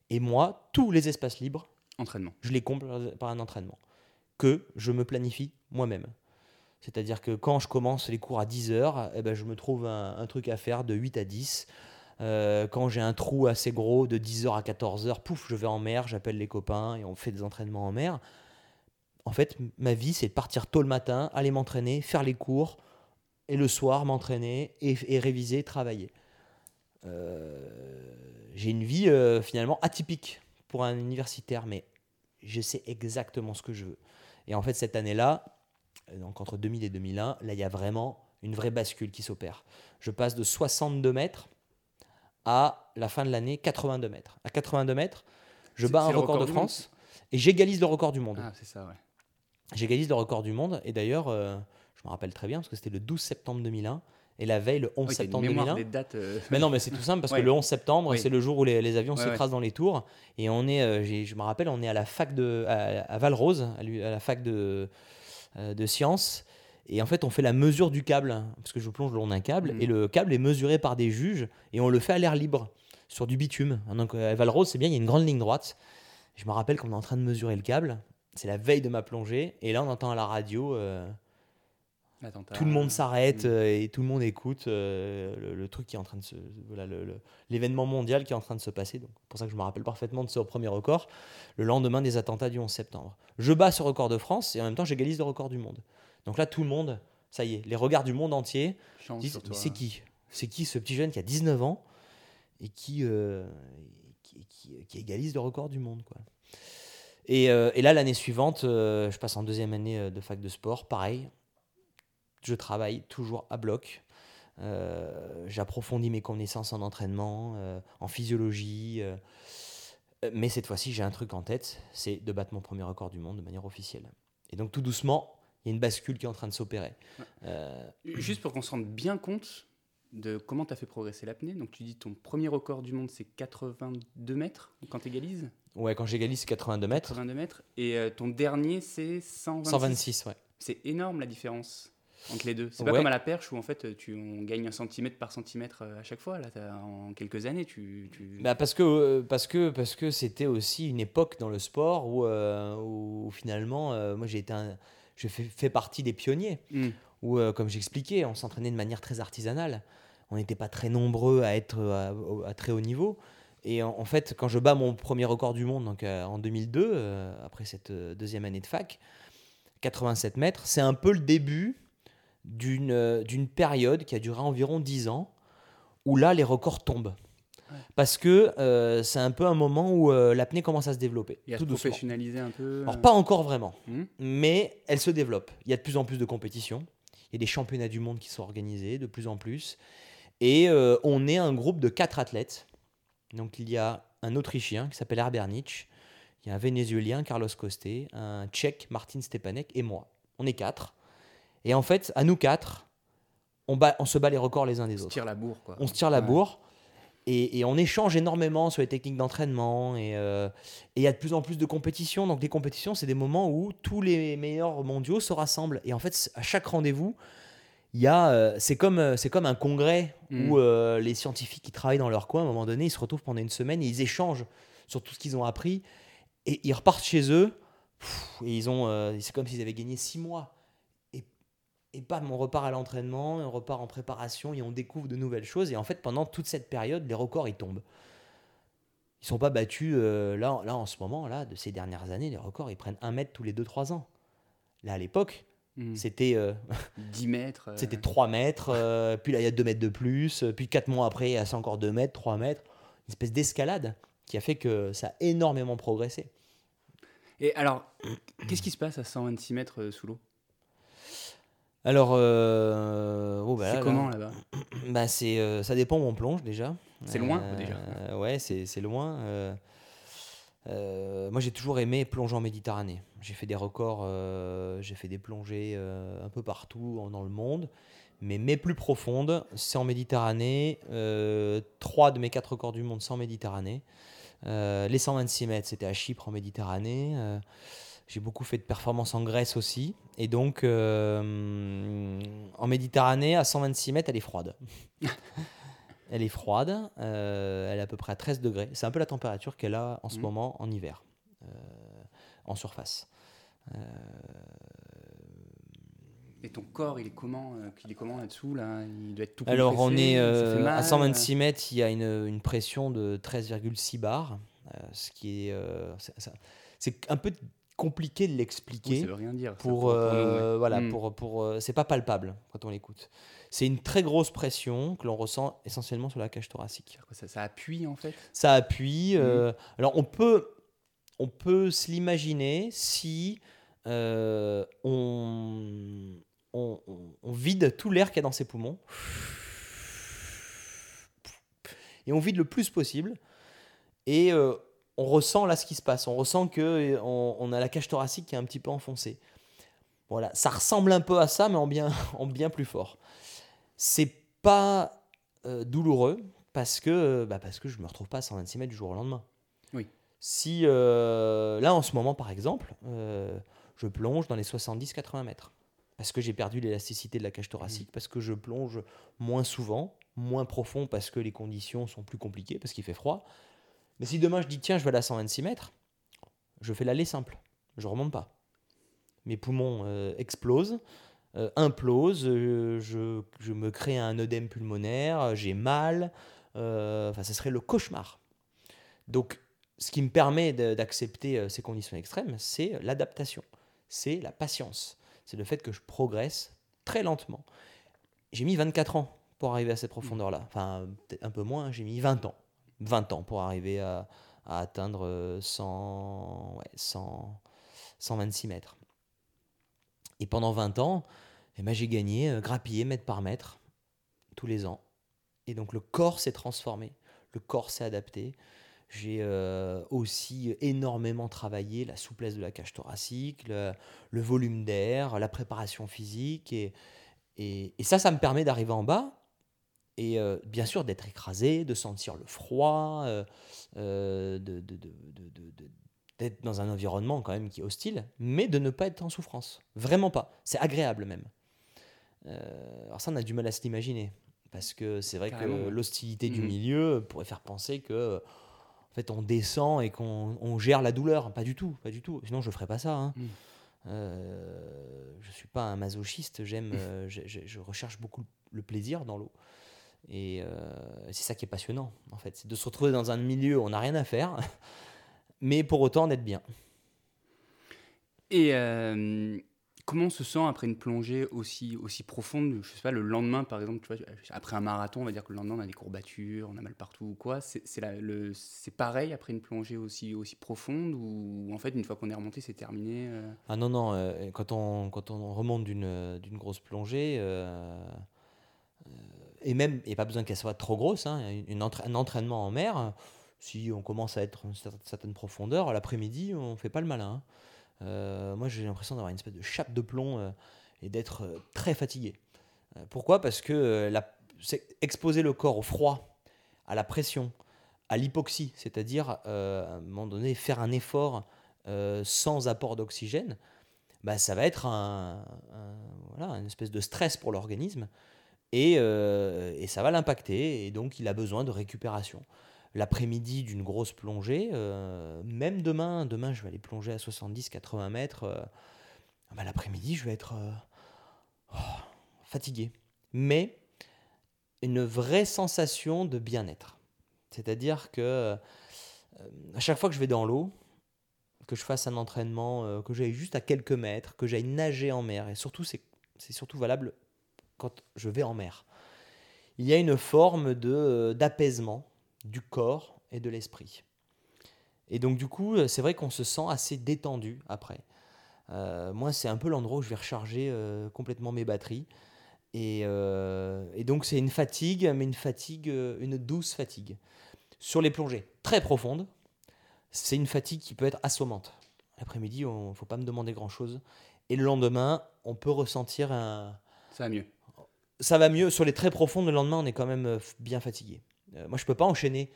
Et moi, tous les espaces libres, Entraînement. je les comble par un entraînement que je me planifie moi-même. C'est-à-dire que quand je commence les cours à 10h, eh ben, je me trouve un, un truc à faire de 8 à 10. Euh, quand j'ai un trou assez gros de 10h à 14h, pouf, je vais en mer, j'appelle les copains et on fait des entraînements en mer. En fait, ma vie, c'est de partir tôt le matin, aller m'entraîner, faire les cours, et le soir m'entraîner et, réviser, travailler. Euh, j'ai une vie euh, finalement atypique pour un universitaire, mais je sais exactement ce que je veux. Et en fait, cette année-là, donc entre 2000 et 2001, là, il y a vraiment une vraie bascule qui s'opère. Je passe de 62 mètres à la fin de l'année 82 mètres. À 82 mètres, je bats un record, record de. France et j'égalise le record du monde. Ah, c'est ça, ouais. J'égalise le record du monde. Et d'ailleurs, euh, je me rappelle très bien parce que c'était le 12 septembre 2001 et la veille, le 11 Ah oui, t'as une septembre mémoire 2001. des dates. euh, Mais non, mais c'est tout simple parce [LAUGHS] Ouais. que le 11 septembre, Oui. c'est le jour où les, les avions Ouais, s'écrasent dans les tours. Et on est, euh, je me rappelle, on est à la fac de, à, à Valrose, à, à la fac de, de sciences. Et en fait, on fait la mesure du câble, hein, parce que je plonge le long d'un câble, Mhm. et le câble est mesuré par des juges, et on le fait à l'air libre, sur du bitume. Donc euh, à Valrose, c'est bien, il y a une grande ligne droite. Je me rappelle qu'on est en train de mesurer le câble. C'est la veille de ma plongée, et là, on entend à la radio. euh, tout le monde s'arrête Mm. euh, et tout le monde écoute euh, le, le truc qui est en train de se voilà l'événement mondial qui est en train de se passer donc c'est pour ça que je me rappelle parfaitement de ce premier record le lendemain des attentats du 11 septembre je bats ce record de France et en même temps j'égalise le record du monde donc là tout le monde ça y est les regards du monde entier disent mais c'est qui? C'est qui ce petit jeune qui a 19 ans et qui euh, qui, qui- qui égalise le record du monde quoi? Et, euh, et là l'année suivante euh, je passe en deuxième année de fac de sport pareil je travaille toujours à bloc. J'approfondis mes connaissances en entraînement, en physiologie. mais cette fois-ci, j'ai un truc en tête, c'est de battre mon premier record du monde de manière officielle. Et donc tout doucement, il y a une bascule qui est en train de s'opérer. Euh, Juste pour qu'on se rende bien compte de comment tu as fait progresser l'apnée. Donc tu dis ton premier record du monde c'est 82 mètres quand tu égalises ouais, quand j'égalise, c'est 82 mètres. 82 mètres. Et euh, ton dernier c'est 126. 126, ouais. C'est énorme la différence entre les deux. C'est pas Ouais. comme à la perche où en fait tu on gagne un centimètre par centimètre euh, à chaque fois. Là, en quelques années, tu. tu- Bah parce que parce que parce que c'était aussi une époque dans le sport où, euh, où finalement euh, moi j'ai été un, je fais, fais partie des pionniers. Hmm. où euh, comme j'expliquais on s'entraînait de manière très artisanale. On n'était pas très nombreux à être à, au- à très haut niveau. Et en, en fait quand je bats mon premier record du monde donc euh, en 2002 euh, après cette euh, deuxième année de fac 87 mètres c'est un peu le début d'une euh, d'une période qui a duré environ 10 ans où là les records tombent parce que euh, c'est un peu un moment où euh, l'apnée commence à se développer, Et à tout se professionnaliser un peu. Alors euh, pas encore vraiment, hmm. mais elle se développe. Il y a de plus en plus de compétitions, il y a des championnats du monde qui sont organisés de plus en plus, et euh, on est un groupe de quatre athlètes. Donc il y a un Autrichien qui s'appelle Herbert Nietzsche, il y a un Vénézuélien Carlos Costé, un Tchèque Martin Stepanek et moi. On est quatre, et en fait à nous quatre, on, bat, on se bat les records les uns des On se autres tire la bourre quoi. on se tire la Ouais. bourre et, et on échange énormément sur les techniques d'entraînement et euh, et il y a de plus en plus de compétitions. Donc les compétitions, c'est des moments où tous les meilleurs mondiaux se rassemblent. Et en fait, à chaque rendez-vous, il y a, euh, c'est comme, euh, c'est comme un congrès Mm. où euh, les scientifiques qui travaillent dans leur coin, à un moment donné, ils se retrouvent pendant une semaine et ils échangent sur tout ce qu'ils ont appris et ils repartent chez eux pff, et ils ont, c'est comme s'ils avaient gagné six mois. Et bam, on repart à l'entraînement, on repart en préparation et on découvre de nouvelles choses. Et en fait, pendant toute cette période, les records, ils tombent. Ils sont pas battus, euh, là, là, en ce moment, là, de ces dernières années, les records, ils prennent un mètre tous les 2-3 ans. Là, à l'époque, Hmm. c'était euh, [LAUGHS] 10 mètres. euh, c'était 3 mètres, euh, puis là, il y a 2 mètres de plus, puis 4 mois après, il y a encore 2 mètres, 3 mètres. Une espèce d'escalade qui a fait que ça a énormément progressé. Et alors, qu'est-ce qui se passe à 126 mètres sous l'eau? Alors, euh, oh, bah C'est là, comment là, là-bas [CLEARS THROAT] bah, c'est, euh, Ça dépend où on plonge déjà. C'est loin, Euh, déjà. Ouais, c'est, c'est loin. euh, euh, moi, j'ai toujours aimé plonger en Méditerranée. J'ai fait des records, euh, j'ai fait des plongées euh, un peu partout dans le monde. Mais mes plus profondes, c'est en Méditerranée. Euh, trois de mes quatre records du monde, c'est en Méditerranée. Euh, les 126 mètres, c'était à Chypre en Méditerranée. J'ai beaucoup fait de performances en Grèce aussi. Et donc, euh, en Méditerranée, à 126 mètres, elle est froide. [LAUGHS] elle est froide. euh, elle est à peu près à 13 degrés. C'est un peu la température qu'elle a en ce Mhm. moment en hiver, euh, en surface. Et ton corps, il est comment Il est comment là-dessous là? Il doit être tout Alors, on est mal, à 126 mètres, il y a une, une pression de 13,6 bars, ce qui est. c'est un peu compliqué de Oui, l'expliquer. ça veut rien dire. ça, pour, euh, voilà Hmm. pour pour euh, c'est pas palpable quand on l'écoute c'est une très grosse pression que l'on ressent essentiellement sur la cage thoracique Ça, ça appuie en fait? Ça appuie euh, alors on peut on peut se l'imaginer si euh, on, on, on- on vide tout l'air qu'il y a dans ses poumons et on vide le plus possible et euh, on ressent là ce qui se passe. On ressent que on, on a la cage thoracique qui est un petit peu enfoncée. Voilà. Ça ressemble un peu à ça mais en bien [LAUGHS] en bien plus fort. C'est pas euh, douloureux parce que bah, parce que je me retrouve pas à 126 mètres du jour au lendemain. Oui. si euh, là en ce moment par exemple euh, je plonge dans les 70-80 mètres parce que j'ai perdu l'élasticité de la cage thoracique, parce que je plonge moins souvent, moins profond parce que les conditions sont plus compliquées, parce qu'il fait froid. Mais si demain je dis tiens je vais à 126 mètres, je fais l'aller simple, je remonte pas. Mes poumons euh, explosent, euh, implosent, euh, je, je me crée un œdème pulmonaire, j'ai mal, euh, enfin ce serait le cauchemar. Donc ce qui me permet d'accepter euh, ces conditions extrêmes, c'est l'adaptation, c'est la patience, c'est le fait que je progresse très lentement. J'ai mis 24 ans pour arriver à cette profondeur-là, enfin peut-être un peu moins, hein, j'ai mis 20 ans, 20 ans pour arriver à, atteindre euh, 100, ouais, 100, 126 mètres. Et pendant 20 ans, eh ben, j'ai gagné, euh, grappillé mètre par mètre, tous les ans. Et donc le corps s'est transformé, le corps s'est adapté. J'ai euh, aussi énormément travaillé la souplesse de la cage thoracique, le, volume d'air, la préparation physique. Et, et ça, ça me permet d'arriver en bas et euh, bien sûr d'être écrasé, de sentir le froid, euh, euh, de, d'être dans un environnement quand même qui est hostile, mais de ne pas être en souffrance. Vraiment pas. C'est agréable même. Euh, alors ça, on a du mal à se l'imaginer. Parce que c'est vrai Carrément, que l'hostilité du Mhm. milieu pourrait faire penser que en fait, on descend et qu'on on gère la douleur. Pas du tout, pas du tout. Sinon, je ferais pas ça. hein. Euh, je suis pas un masochiste. J'aime, [LAUGHS] je recherche beaucoup le plaisir dans l'eau. Et euh, c'est ça qui est passionnant, en fait. C'est de se retrouver dans un milieu où on n'a rien à faire, [LAUGHS] mais pour autant d'être bien. Et euh, comment on se sent après une plongée aussi, aussi profonde? Je sais pas, le lendemain par exemple, tu vois, après un marathon, on va dire que le lendemain on a des courbatures, on a mal partout ou quoi. C'est pareil après une plongée aussi, aussi profonde ou en fait une fois qu'on est remonté c'est terminé euh? Ah non, non, euh, quand, on, quand on remonte d'une d'une grosse plongée, euh, et même, il n'y a pas besoin qu'elle soit trop grosse, hein, un entraînement en mer, si on commence à être à une cer- certaine profondeur, l'après-midi, on ne fait pas le malin. hein. Euh, moi, j'ai l'impression d'avoir une espèce de chape de plomb euh, et d'être euh, très fatigué. Pourquoi? Parce que la- exposer le corps au froid, à la pression, à l'hypoxie, c'est-à-dire à un moment donné faire un effort sans apport d'oxygène, bah, ça va être un, une espèce de stress pour l'organisme et, euh, et ça va l'impacter et donc il a besoin de récupération. L'après-midi d'une grosse plongée, euh, même demain, demain je vais aller plonger à 70-80 mètres, euh, bah, l'après-midi je vais être... euh, oh, fatigué, mais une vraie sensation de bien-être. C'est-à-dire que à chaque fois que je vais dans l'eau, que je fasse un entraînement, que j'aille juste à quelques mètres, que j'aille nager en mer, et surtout c'est surtout valable quand je vais en mer, il y a une forme de d'apaisement du corps et de l'esprit. Et donc du coup, c'est vrai qu'on se sent assez détendu après. Euh, moi, c'est un peu l'endroit où je vais recharger euh, complètement mes batteries. Et, euh, et donc, c'est une fatigue, mais une fatigue, une douce fatigue. Sur les plongées très profondes, c'est une fatigue qui peut être assommante. L'après-midi, il ne faut pas me demander grand-chose. Et le lendemain, on peut ressentir un... Ça va mieux. Ça va mieux. Sur les très profondes, le lendemain, on est quand même bien fatigué. moi, je ne peux pas enchaîner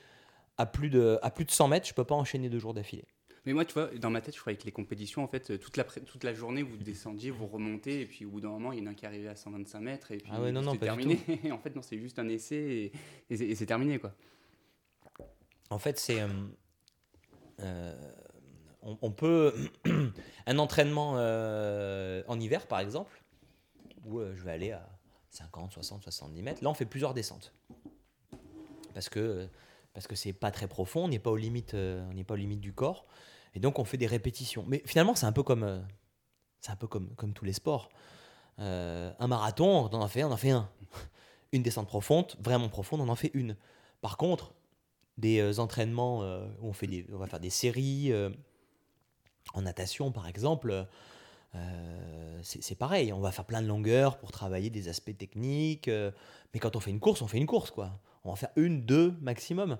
à plus, de, à plus de 100 mètres, je ne peux pas enchaîner deux jours d'affilée. Mais moi, tu vois, dans ma tête, je croyais que les compétitions, en fait, toute la, toute la journée, vous descendiez, vous remontez, et puis au bout d'un moment, il y en a un qui arrivait à 125 mètres, et puis ah ouais, non, non, terminé. [LAUGHS] en fait, non, c'est juste un essai, et, c'est terminé, quoi. En fait, c'est. Euh, euh, on, peut. [CLEARS THROAT] un entraînement euh, en hiver, par exemple, où je vais aller à 50, 60, 70 mètres, là, on fait plusieurs descentes. Parce que parce que c'est pas très profond, on n'est pas aux limites, on n'est pas aux limites du corps. Et donc on fait des répétitions. Mais finalement, c'est un peu comme, euh, c'est un peu comme, comme tous les sports. Euh, un marathon, on en fait on en fait un. [LAUGHS] Une descente profonde, vraiment profonde, on en fait une. Par contre, des euh, entraînements où on, fait des, on va faire des séries en natation, par exemple, c'est pareil. On va faire plein de longueurs pour travailler des aspects techniques. mais quand on fait une course, on fait une course, quoi. On va faire une, deux maximum.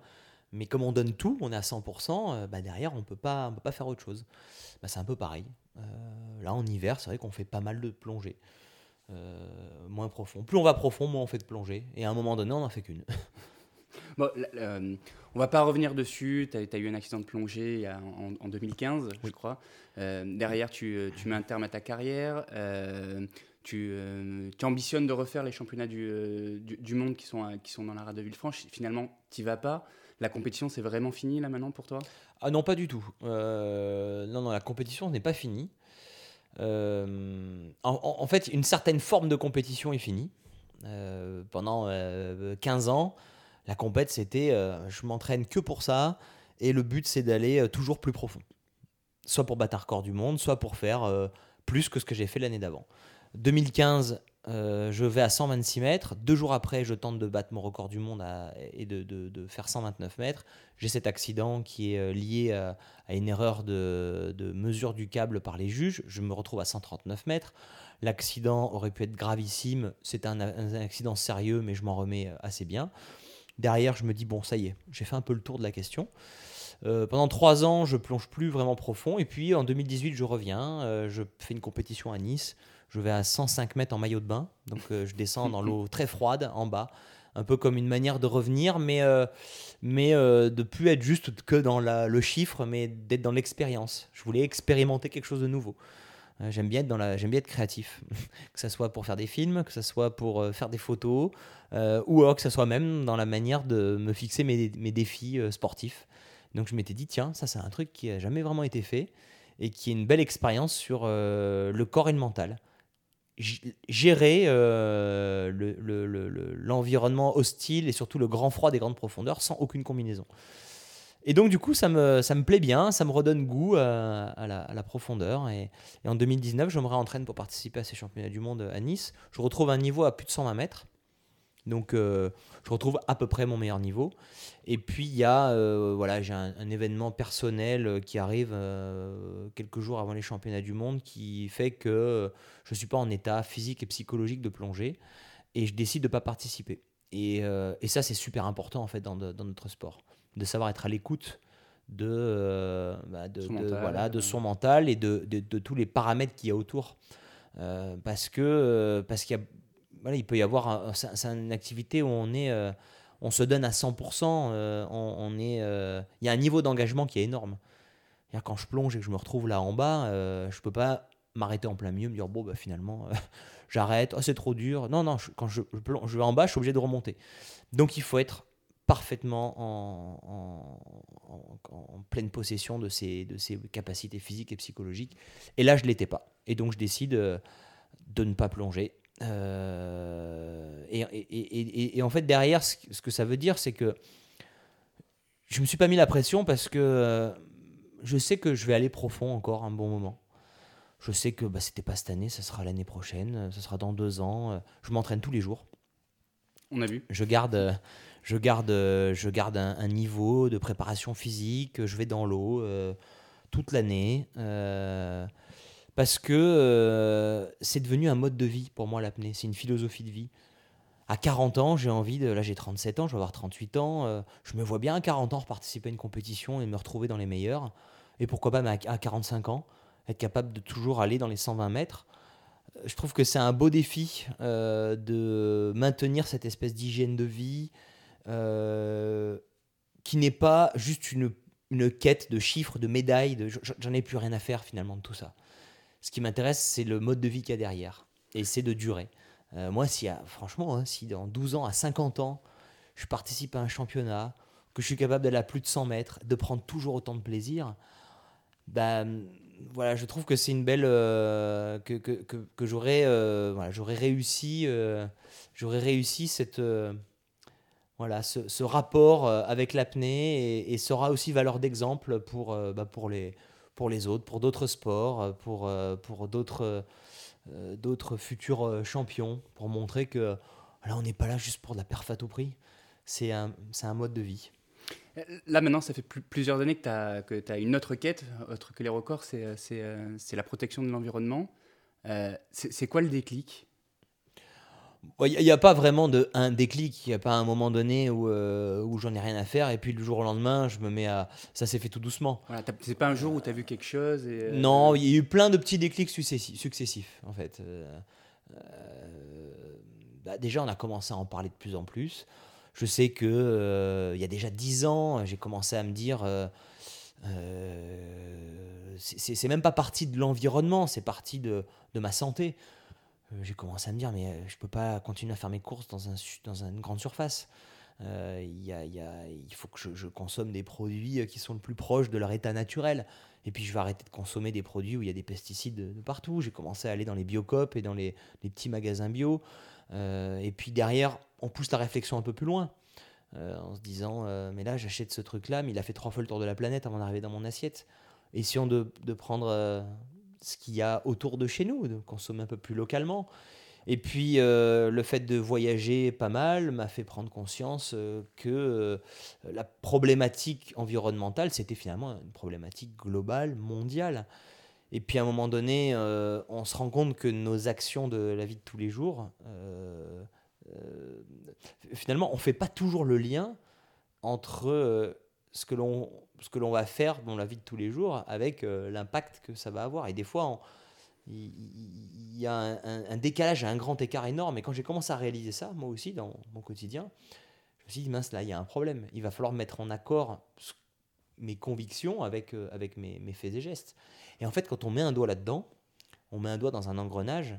Mais comme on donne tout, on est à 100%, euh, bah derrière, on ne peut pas faire autre chose. Bah, c'est un peu pareil. Euh, là, en hiver, c'est vrai qu'on fait pas mal de plongées. Euh, moins profond. Plus on va profond, moins on fait de plongées. Et à un moment donné, on n'en fait qu'une. [LAUGHS] bon, on va pas revenir dessus. Tu as, eu un accident de plongée en, 2015, je crois. derrière, tu, mets un terme à ta carrière. Tu, tu, ambitionnes de refaire les championnats du, du, monde qui sont, qui sont dans la rade de Villefranche. Finalement, tu vas pas. La compétition, c'est vraiment fini là maintenant pour toi? Ah non, pas du tout. Euh, non, non, la compétition n'est pas finie. Euh, en, fait, une certaine forme de compétition est finie. Euh, pendant 15 ans, la compète, c'était je m'entraîne que pour ça, et le but, c'est d'aller toujours plus profond. Soit pour battre un record du monde, soit pour faire plus que ce que j'ai fait l'année d'avant. 2015, euh, je vais à 126 mètres. Deux jours après, je tente de battre mon record du monde et de, faire 129 mètres. J'ai cet accident qui est euh, lié à, une erreur de, mesure du câble par les juges. Je me retrouve à 139 mètres. L'accident aurait pu être gravissime. C'est un, accident sérieux, mais je m'en remets euh, assez bien. Derrière, je me dis, bon, ça y est, j'ai fait un peu le tour de la question. pendant trois ans, je plonge plus vraiment profond. Et puis en 2018, je reviens. je fais une compétition à Nice. Je vais à 105 mètres en maillot de bain, donc euh, je descends dans l'eau très froide en bas, un peu comme une manière de revenir, mais, euh, mais euh, de plus être juste que dans le chiffre, mais d'être dans l'expérience. Je voulais expérimenter quelque chose de nouveau. J'aime bien, être la, bien être créatif, [LAUGHS] que ce soit pour faire des films, que ce soit pour faire des photos, ou que ce soit même dans la manière de me fixer mes, défis sportifs. Donc je m'étais dit, tiens, ça c'est un truc qui n'a jamais vraiment été fait et qui est une belle expérience sur le corps et le mental gérer euh, l'environnement hostile et surtout le grand froid des grandes profondeurs sans aucune combinaison. Et donc du coup, ça me, ça me plaît bien, ça me redonne goût à, la, profondeur. Et, en 2019, je me réentraîne pour participer à ces championnats du monde à Nice. Je retrouve un niveau à plus de 120 mètres. Donc euh, je retrouve à peu près mon meilleur niveau. Et puis il y a, euh, voilà, j'ai un, événement personnel euh, qui arrive quelques jours avant les championnats du monde qui fait que je ne suis pas en état physique et psychologique de plonger et je décide de ne pas participer. Et, ça c'est super important en fait dans, notre sport, de savoir être à l'écoute de, bah, de, son voilà, de son mental et de, de, tous les paramètres qu'il y a autour. parce que parce qu'il il peut y avoir. C'est une activité où on est. Euh, on se donne à 100%. Euh, on, est. Euh, il y a un niveau d'engagement qui est énorme. Quand je plonge et que je me retrouve là en bas, je peux pas m'arrêter en plein milieu, me dire bon bah finalement [LAUGHS] j'arrête, oh, c'est trop dur. Non non, quand je, plonge, je vais en bas, je suis obligé de remonter. Donc il faut être parfaitement en, en, pleine possession de ses, de ses capacités physiques et psychologiques. Et là je l'étais pas. Et donc je décide de ne pas plonger Euh, et, et, et, en fait, derrière, ce que ça veut dire, c'est que je me suis pas mis la pression parce que euh, je sais que je vais aller profond encore un bon moment. Je sais que bah, c'était pas cette année, ça sera l'année prochaine, ça sera dans deux ans. Je m'entraîne tous les jours. On a vu. Je garde, je garde, je garde un, niveau de préparation physique. Je vais dans l'eau euh, toute l'année. Euh, parce que euh, c'est devenu un mode de vie pour moi l'apnée, c'est une philosophie de vie. À 40 ans, j'ai envie de. Là, j'ai 37 ans, je vais avoir 38 ans. Euh, je me vois bien à 40 ans participer à une compétition et me retrouver dans les meilleurs. Et pourquoi pas, à 45 ans, être capable de toujours aller dans les 120 mètres. Euh, je trouve que c'est un beau défi de maintenir cette espèce d'hygiène de vie qui n'est pas juste une, une, quête de chiffres, de médailles. J'en ai plus rien à faire finalement de tout ça. Ce qui m'intéresse, c'est le mode de vie qu'il y a derrière. Et c'est de durer. Euh, moi, si, franchement, hein, si dans 12 ans, à 50 ans, je participe à un championnat, que je suis capable d'aller à plus de 100 mètres, de prendre toujours autant de plaisir, ben, voilà, je trouve que c'est une belle. Euh, que, que, que, euh, voilà, réussi, j'aurais réussi cette. Voilà, ce, rapport avec l'apnée et, sera aussi valeur d'exemple pour, bah, pour les pour les autres, pour d'autres sports, euh, pour, euh, pour d'autres euh, d'autres futurs champions, pour montrer que là, on n'est pas là juste pour de la perf à tout prix. C'est un, un mode de vie. Là, maintenant, ça fait plusieurs années que tu as, as, une autre quête, autre que les records, c'est la protection de l'environnement. c'est quoi le déclic? Il n'y a, pas vraiment de un déclic, il n'y a pas un moment donné où, euh, où j'en ai rien à faire et puis le jour au lendemain, je me mets à. Ça s'est fait tout doucement. Voilà, c'est pas un jour où tu as vu quelque chose et, euh, Non, il y a eu plein de petits déclics successifs, en fait. Euh, bah, déjà, on a commencé à en parler de plus en plus. Je sais que il y a déjà dix ans, j'ai commencé à me dire. c'est même pas partie de l'environnement, c'est partie de, de ma santé. Euh, j'ai commencé à me dire, mais euh, je peux pas continuer à faire mes courses dans, un, dans une grande surface. Euh, y a, il faut que je, consomme des produits euh, qui sont le plus proches de leur état naturel. Et puis je vais arrêter de consommer des produits où il y a des pesticides de, partout. J'ai commencé à aller dans les biocopes et dans les, les petits magasins bio. et puis derrière, on pousse la réflexion un peu plus loin. en se disant, mais là j'achète ce truc-là, mais il a fait trois fois le tour de la planète avant d'arriver dans mon assiette. Essayons de, de prendre ce qu'il y a autour de chez nous, de consommer un peu plus localement. Et puis euh, le fait de voyager pas mal m'a fait prendre conscience euh, que euh, la problématique environnementale, c'était finalement une problématique globale, mondiale. Et puis à un moment donné, on se rend compte que nos actions de la vie de tous les jours, finalement, on ne fait pas toujours le lien entre ce que l'on va faire dans la vie de tous les jours avec euh, l'impact que ça va avoir. Et des fois, il y a un, décalage, un grand écart énorme. Et quand j'ai commencé à réaliser ça, moi aussi, dans mon quotidien, je me suis dit, mince, là, il y a un problème. Il va falloir mettre en accord mes convictions avec, euh, avec mes, mes, faits et gestes. Et en fait, quand on met un doigt là-dedans, on met un doigt dans un engrenage.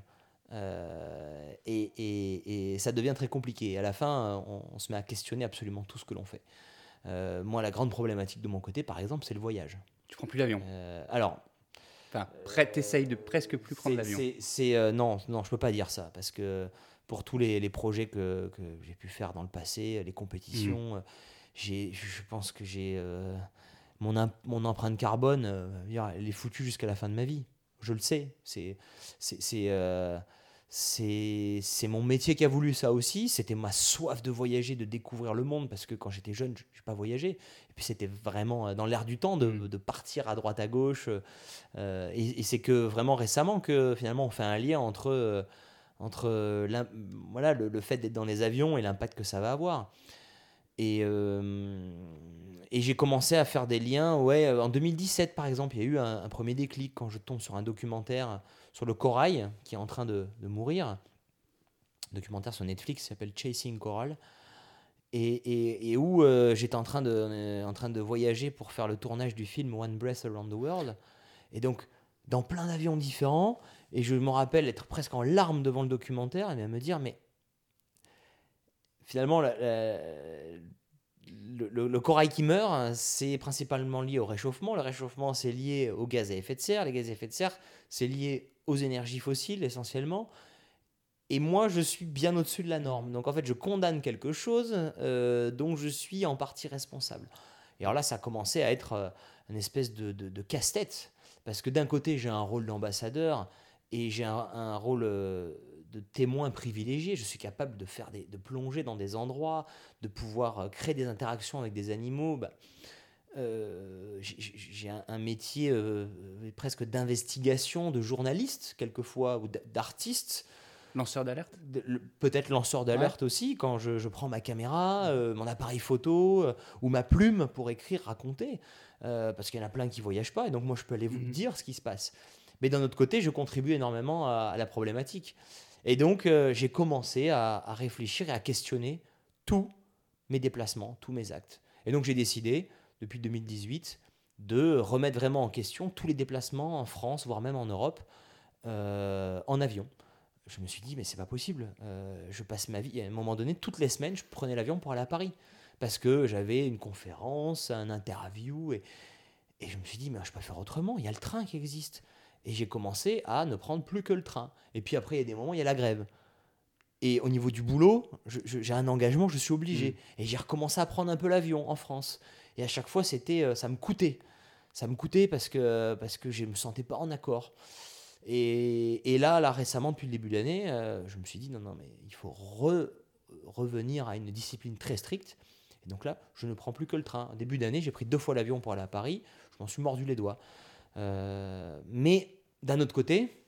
Euh, et, et, et, ça devient très compliqué. À la fin, on se met à questionner absolument tout ce que l'on fait. Euh, moi, la grande problématique de mon côté, par exemple, c'est le voyage. Tu prends plus l'avion euh, Alors. Enfin, t'essayes de presque plus prendre l'avion. C'est euh, non, non, je peux pas dire ça parce que pour tous les, les projets que, que j'ai pu faire dans le passé, les compétitions, mmh. j'ai, je pense que j'ai mon, mon empreinte carbone, elle est foutue jusqu'à la fin de ma vie. Je le sais. C'est c'est c'est mon métier qui a voulu ça aussi. C'était ma soif de voyager, de découvrir le monde, parce que quand j'étais jeune, je n'ai pas voyagé. Et puis c'était vraiment euh, dans l'air du temps de, mm. de, partir à droite à gauche. Euh, et, c'est que vraiment récemment que finalement on fait un lien entre, euh, entre voilà, le, fait d'être dans les avions et l'impact que ça va avoir. Et, et j'ai commencé à faire des liens. Ouais, en 2017 par exemple, il y a eu un, un premier déclic quand je tombe sur un documentaire sur le corail qui est en train de, mourir. Documentaire sur Netflix s'appelle Chasing Coral. Et, et, où euh, j'étais en, train de, euh, en train de voyager pour faire le tournage du film One Breath Around the World. Et donc, dans plein d'avions différents. Et je me rappelle être presque en larmes devant le documentaire et me dire, mais finalement, le, le, corail qui meurt, c'est principalement lié au réchauffement. Le réchauffement, c'est lié aux gaz à effet de serre. Les gaz à effet de serre, c'est lié aux énergies fossiles essentiellement. Et moi, je suis bien au-dessus de la norme. Donc en fait, je condamne quelque chose euh, dont je suis en partie responsable. Et alors là, ça a commencé à être euh, une espèce de, de, casse-tête. Parce que d'un côté, j'ai un rôle d'ambassadeur et j'ai un, rôle euh, de témoin privilégié. Je suis capable de, faire des, de plonger dans des endroits, de pouvoir créer des interactions avec des animaux. Bah, j'ai un, métier presque d'investigation, de journaliste, quelquefois, ou d'artiste. Lanceur d'alerte Peut-être lanceur d'alerte aussi, quand je, prends ma caméra, euh, mon appareil photo euh, ou ma plume pour écrire, raconter. Euh, parce qu'il y en a plein qui ne voyagent pas, et donc moi je peux aller vous mhm. dire ce qui se passe. Mais d'un autre côté, je contribue énormément à, la problématique. Et donc j'ai commencé à, à, réfléchir et à questionner tous mes déplacements, tous mes actes. Et donc j'ai décidé, depuis 2018, de remettre vraiment en question tous les déplacements en France, voire même en Europe, en avion je me suis dit, mais c'est pas possible. Euh, je passe ma vie. à un moment donné, toutes les semaines, je prenais l'avion pour aller à Paris. Parce que j'avais une conférence, un interview. Et, et je me suis dit, mais je peux faire autrement. Il y a le train qui existe. Et j'ai commencé à ne prendre plus que le train. Et puis après, il y a des moments, il y a la grève. Et au niveau du boulot, j'ai un engagement, je suis obligé. Mmh. Et j'ai recommencé à prendre un peu l'avion en France. Et à chaque fois, c'était, euh, ça me coûtait. Ça me coûtait parce que, parce que je ne me sentais pas en accord. Et, là, là, récemment, depuis le début de l'année, euh, je me suis dit, non, non, mais il faut revenir à une discipline très stricte. Et donc là, je ne prends plus que le train. Début d'année, j'ai pris deux fois l'avion pour aller à Paris. Je m'en suis mordu les doigts. Euh, mais d'un autre côté,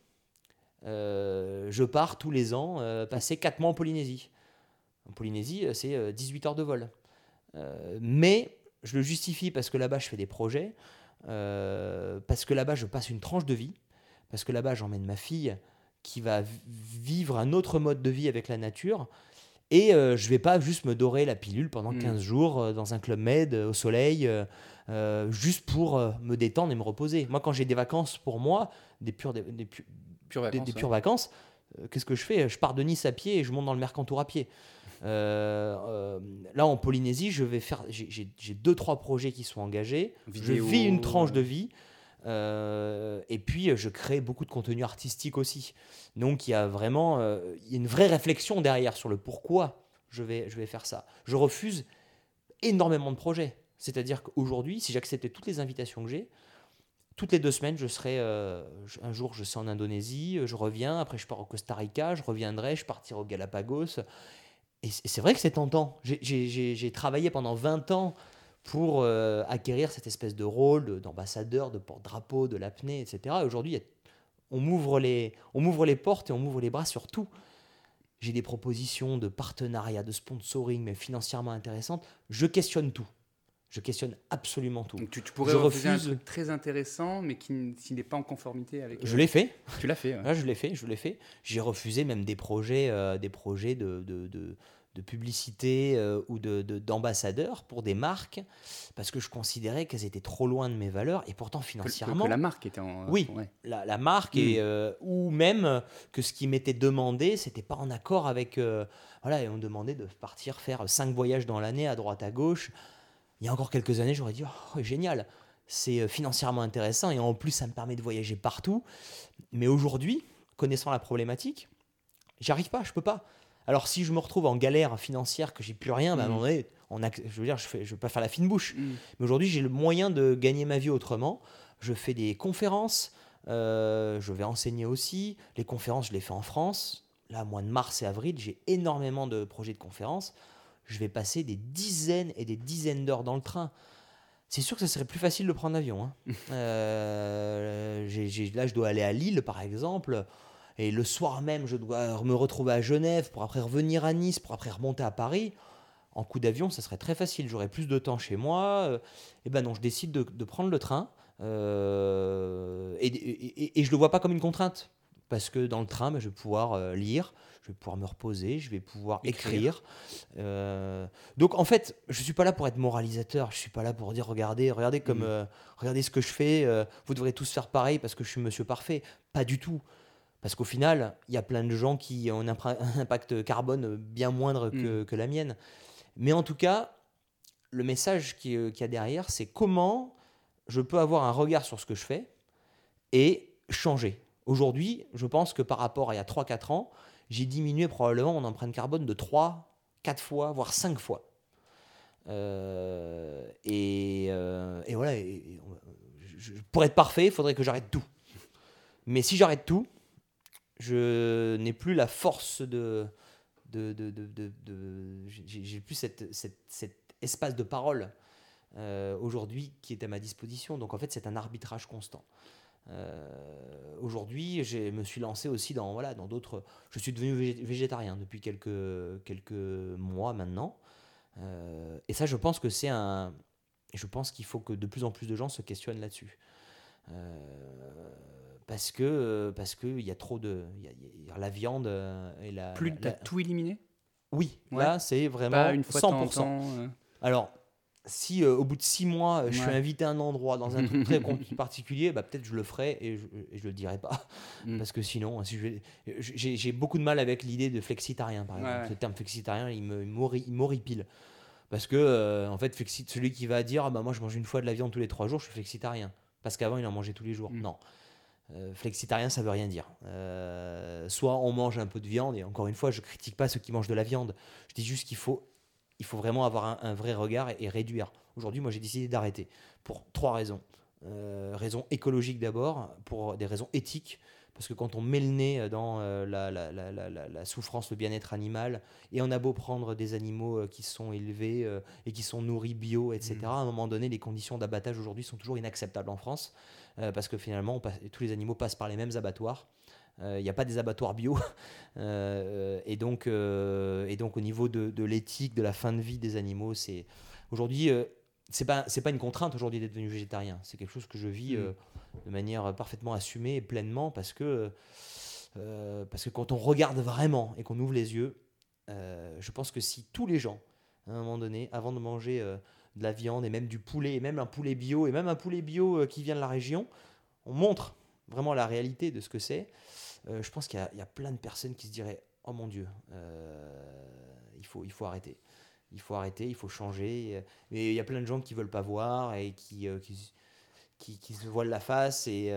je pars tous les ans passer quatre mois en Polynésie. En Polynésie, c'est 18 heures de vol. mais je le justifie parce que là-bas, je fais des projets, parce que là-bas, je passe une tranche de vie parce que là-bas, j'emmène ma fille qui va vivre un autre mode de vie avec la nature. Et euh, je vais pas juste me dorer la pilule pendant 15 hmm. jours euh, dans un club med euh, au soleil, juste pour me détendre et me reposer. Moi, quand j'ai des vacances pour moi, des pures, des, pures vacances, des, pures vacances qu'est-ce que je fais? Je pars de Nice à pied et je monte dans le Mercantour à pied. Là, en Polynésie, je vais faire. J'ai deux, trois projets qui sont engagés. je vis une tranche de vie. Euh, et puis, je crée beaucoup de contenu artistique aussi. Donc, il y a vraiment euh, il y a une vraie réflexion derrière sur le pourquoi je vais, je vais faire ça. Je refuse énormément de projets. C'est-à-dire qu'aujourd'hui, si j'acceptais toutes les invitations que j'ai, toutes les deux semaines, je serai. Euh, un jour, je serai en Indonésie, je reviens. Après, je pars au Costa Rica, je reviendrai, je partirai au Galapagos. Et c'est vrai que c'est tentant. J'ai travaillé pendant 20 ans pour euh, acquérir cette espèce de rôle d'ambassadeur, de porte-drapeau, de l'apnée, etc. Aujourd'hui, on m'ouvre les, les portes et on m'ouvre les bras sur tout. J'ai des propositions de partenariat, de sponsoring, mais financièrement intéressantes. Je questionne tout. Je questionne absolument tout. Donc tu, pourrais je refuser un truc très intéressant, mais qui, n'est pas en conformité avec. Je l'ai fait. Tu l'as fait. Ouais. je l'ai fait. Je l'ai fait. J'ai refusé même des projets, euh, des projets de, de de publicité euh, ou d'ambassadeur de, pour des marques parce que je considérais qu'elles étaient trop loin de mes valeurs et pourtant financièrement. Que, la marque était en. Oui, la, marque et, hmm. euh, ou même que ce qui m'était demandé, c'était pas en accord avec. Euh, voilà, et on demandait de partir faire cinq voyages dans l'année à droite à gauche. Il y a encore quelques années, j'aurais dit oh, génial, c'est financièrement intéressant et en plus ça me permet de voyager partout. Mais aujourd'hui, connaissant la problématique, j'arrive pas, je peux pas. Alors si je me retrouve en galère financière, que j'ai plus rien, bah, à un mm. moment donné, on a, je veux dire, je ne je pas faire la fine bouche. Mm. Mais aujourd'hui, j'ai le moyen de gagner ma vie autrement. Je fais des conférences, euh, je vais enseigner aussi. Les conférences, je les fais en France. Là, mois de mars et avril, j'ai énormément de projets de conférences. Je vais passer des dizaines et des dizaines d'heures dans le train. C'est sûr que ce serait plus facile de prendre l'avion. Hein. [LAUGHS] Euh, là, je dois aller à Lille, par exemple. Et le soir même, je dois me retrouver à Genève pour après revenir à Nice, pour après remonter à Paris. En coup d'avion, ça serait très facile. J'aurais plus de temps chez moi. et eh ben non, je décide de, prendre le train. Euh, et, et, je le vois pas comme une contrainte. Parce que dans le train, ben, je vais pouvoir euh, lire, je vais pouvoir me reposer, je vais pouvoir écrire. Euh, donc en fait, je suis pas là pour être moralisateur, je suis pas là pour dire regardez, regardez comme mmh. regardez ce que je fais, vous devrez tous faire pareil parce que je suis monsieur parfait. Pas du tout. Parce qu'au final, il y a plein de gens qui ont un [LAUGHS] impact carbone bien moindre que, mm. la mienne. Mais en tout cas, le message euh, qu'il y a derrière, c'est comment je peux avoir un regard sur ce que je fais et changer. Aujourd'hui, je pense que par rapport à il y a 3-4 ans, j'ai diminué probablement mon empreinte carbone de 3, 4 fois, voire 5 fois. Euh, et, euh, et, voilà, pour être parfait, il faudrait que j'arrête tout. Mais si j'arrête tout, je n'ai plus la force de. de, de, j'ai plus cet espace de parole euh, aujourd'hui qui est à ma disposition. Donc en fait, c'est un arbitrage constant. Euh, aujourd'hui, je me suis lancé aussi dans voilà dans d'autres. Je suis devenu végétarien depuis quelques quelques mois maintenant, euh, et ça, je pense que c'est un. Je pense qu'il faut que de plus en plus de gens se questionnent là-dessus, parce que parce que il y a trop de y a, la viande et la. Plus de tout éliminé. Oui, là c'est vraiment une fois 100%. Alors si euh, au bout de six mois, euh, je suis invité à un endroit dans un truc très [LAUGHS] particulier, bah, peut-être je le ferai et je, ne le dirai pas. Mm. Parce que sinon, si j'ai beaucoup de mal avec l'idée de flexitarien, par exemple. Ce terme flexitarien, il m'horripile. Parce que, euh, en fait, celui qui va dire ah, bah, Moi, je mange une fois de la viande tous les trois jours, je suis flexitarien. Parce qu'avant, il en mangeait tous les jours. Mm. Non. flexitarien, ça veut rien dire. soit on mange un peu de viande, et encore une fois, je critique pas ceux qui mangent de la viande. Je dis juste qu'il faut il faut vraiment avoir un, vrai regard et, réduire. Aujourd'hui, moi, j'ai décidé d'arrêter pour trois raisons. Euh, raison écologique d'abord, pour des raisons éthiques, parce que quand on met le nez dans euh, la, la, la, la, souffrance, le bien-être animal, et on a beau prendre des animaux euh, qui sont élevés euh, et qui sont nourris bio, etc., mmh. à un moment donné, les conditions d'abattage aujourd'hui sont toujours inacceptables en France, parce que finalement, tous les animaux passent par les mêmes abattoirs. Il euh, n'y a pas des abattoirs bio. [LAUGHS] Euh, et, donc, euh, et donc, au niveau de, de l'éthique, de la fin de vie des animaux, c'est aujourd'hui, c'est pas, c'est pas une contrainte aujourd'hui d'être devenu végétarien. C'est quelque chose que je vis mm. de manière parfaitement assumée et pleinement parce que, parce que quand on regarde vraiment et qu'on ouvre les yeux, je pense que si tous les gens, à un moment donné, avant de manger de la viande et même du poulet, et même un poulet bio, et même un poulet bio qui vient de la région, on montre vraiment la réalité de ce que c'est, euh, je pense qu'il y, a plein de personnes qui se diraient Oh mon Dieu, euh, il, faut, il faut arrêter. Il faut arrêter, il faut changer. Mais il y a plein de gens qui veulent pas voir et qui, euh, qui, qui, se voilent la face et,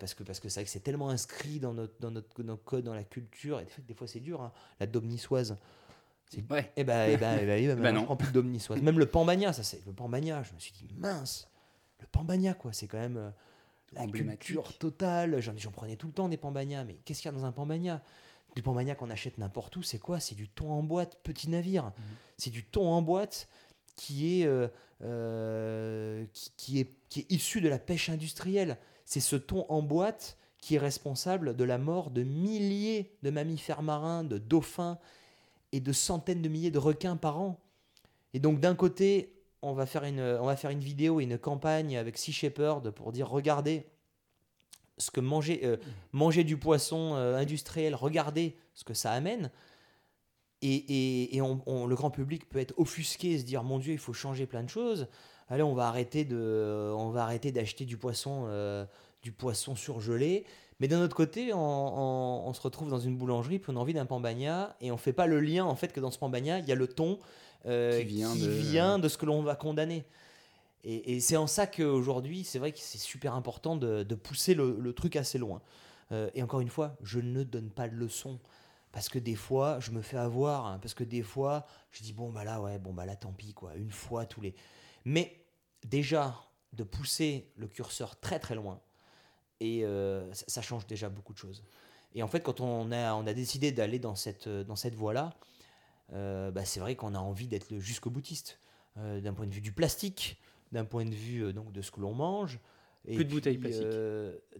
parce que parce que c'est vrai que c'est tellement inscrit dans notre, dans notre, notre code, dans la culture. Et des fois, c'est dur. Hein. La dôme niçoise. Ouais. Et ben, et ben, et ben, ben, [LAUGHS] non. plus de. Même le pambagna, ça c'est le pambagna. Je me suis dit mince, le pambagna quoi, c'est quand même la culture totale. J'en prenais tout le temps des pambagnas, mais qu'est-ce qu'il y a dans un pambagna Du pambagna qu'on achète n'importe où, c'est quoi? C'est du thon en boîte, petit navire. Mhm. C'est du thon en boîte qui est, euh, euh, qui, est, qui est issu de la pêche industrielle. C'est ce thon en boîte qui est responsable de la mort de milliers de mammifères marins, de dauphins et de centaines de milliers de requins par an. Et donc d'un côté, on va faire une, vidéo et une campagne avec Sea Shepherd pour dire regardez ce que manger, euh, du poisson euh, industriel, regardez ce que ça amène. Et, le grand public peut être offusqué et se dire mon Dieu, il faut changer plein de choses. Allez, on va arrêter de, on va arrêter d'acheter du poisson, euh, du poisson surgelé. Mais d'un autre côté, on, on, se retrouve dans une boulangerie, puis on a envie d'un pambagna, et on fait pas le lien en fait que dans ce pambagna, il y a le thon, euh, qui, vient, de... ce que l'on va condamner. Et, c'est en ça qu'aujourd'hui, c'est vrai que c'est super important de, pousser le, truc assez loin. Euh, et encore une fois, je ne donne pas de leçon. Parce que des fois, je me fais avoir. Hein, parce que des fois, je dis, bon, bah là, ouais, bon, bah là, tant pis, quoi. Une fois tous les. Mais déjà, de pousser le curseur très très loin, et euh, ça, change déjà beaucoup de choses. Et en fait, quand on a, on a décidé d'aller dans cette, dans cette voie-là, euh, bah, c'est vrai qu'on a envie d'être jusqu'au boutiste, euh, d'un point de vue du plastique, d'un point de vue euh, donc de ce que l'on mange. Et plus de bouteilles plastiques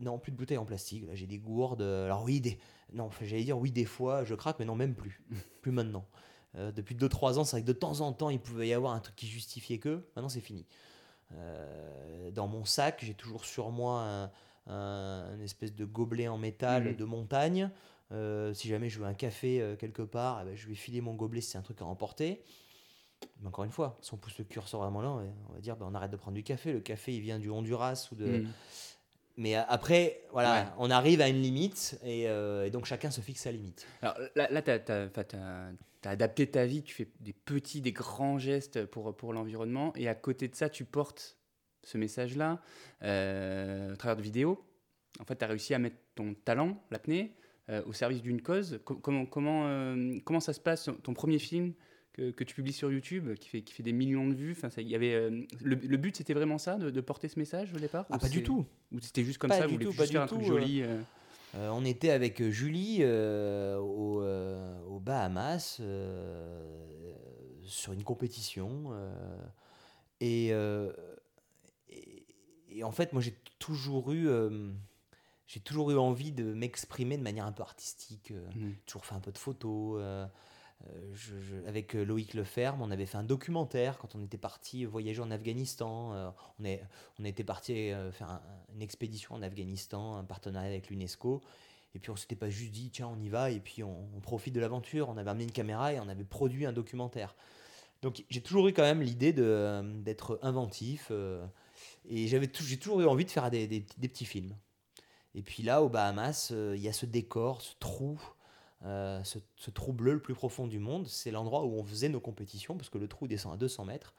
Non, plus de bouteilles en plastique. Là, j'ai des gourdes. Alors oui, des... non, j'allais dire oui des fois, je craque, mais non, même plus. [LAUGHS] plus maintenant. depuis 2-3 ans, c'est vrai que de temps en temps, il pouvait y avoir un truc qui justifiait que. Maintenant, c'est fini. dans mon sac, j'ai toujours sur moi un, espèce de gobelet en métal mmh. de montagne. Euh, si jamais je veux un café euh, quelque part, eh ben, je vais filer mon gobelet si c'est un truc à emporter. Mais encore une fois, si on pousse le curseur vraiment là, on va dire ben, on arrête de prendre du café. Le café, il vient du Honduras ou de. Mm. Mais après, voilà, on arrive à une limite et, euh, donc chacun se fixe sa limite. Alors là, tu as, adapté ta vie, tu fais des petits, des grands gestes pour, pour l'environnement et à côté de ça, tu portes ce message-là à travers de vidéos. En fait, tu as réussi à mettre ton talent, l'apnée, au service d'une cause. comment, comment, comment ça se passe, ton premier film que, que, tu publies sur YouTube, qui fait, qui fait des millions de vues? Enfin, ça, y avait, le, le but, c'était vraiment ça, de, porter ce message au départ? Ah, pas du tout. Ou c'était juste comme ça, vous voulez juste faire un truc joli euh, on était avec euh, Julie euh, au, aux Bahamas sur une compétition. Et, et, en fait, moi, j'ai toujours eu j'ai toujours eu envie de m'exprimer de manière un peu artistique. Mmh. Toujours fait un peu de photos. Euh, avec euh, Loïc Leferme, on avait fait un documentaire quand on était parti voyager en Afghanistan. Euh, on, est, on était parti faire une expédition en Afghanistan, un partenariat avec l'UNESCO. Et puis on s'était pas juste dit, tiens, on y va, et puis on, profite de l'aventure. On avait amené une caméra et on avait produit un documentaire. Donc j'ai toujours eu quand même l'idée d'être inventif. Et j'avais j'ai toujours eu envie de faire des, des, petits films. Et puis là, aux Bahamas, il y a ce décor, ce trou. Euh, ce, trou bleu le plus profond du monde. C'est l'endroit où on faisait nos compétitions, parce que le trou descend à 200 mètres.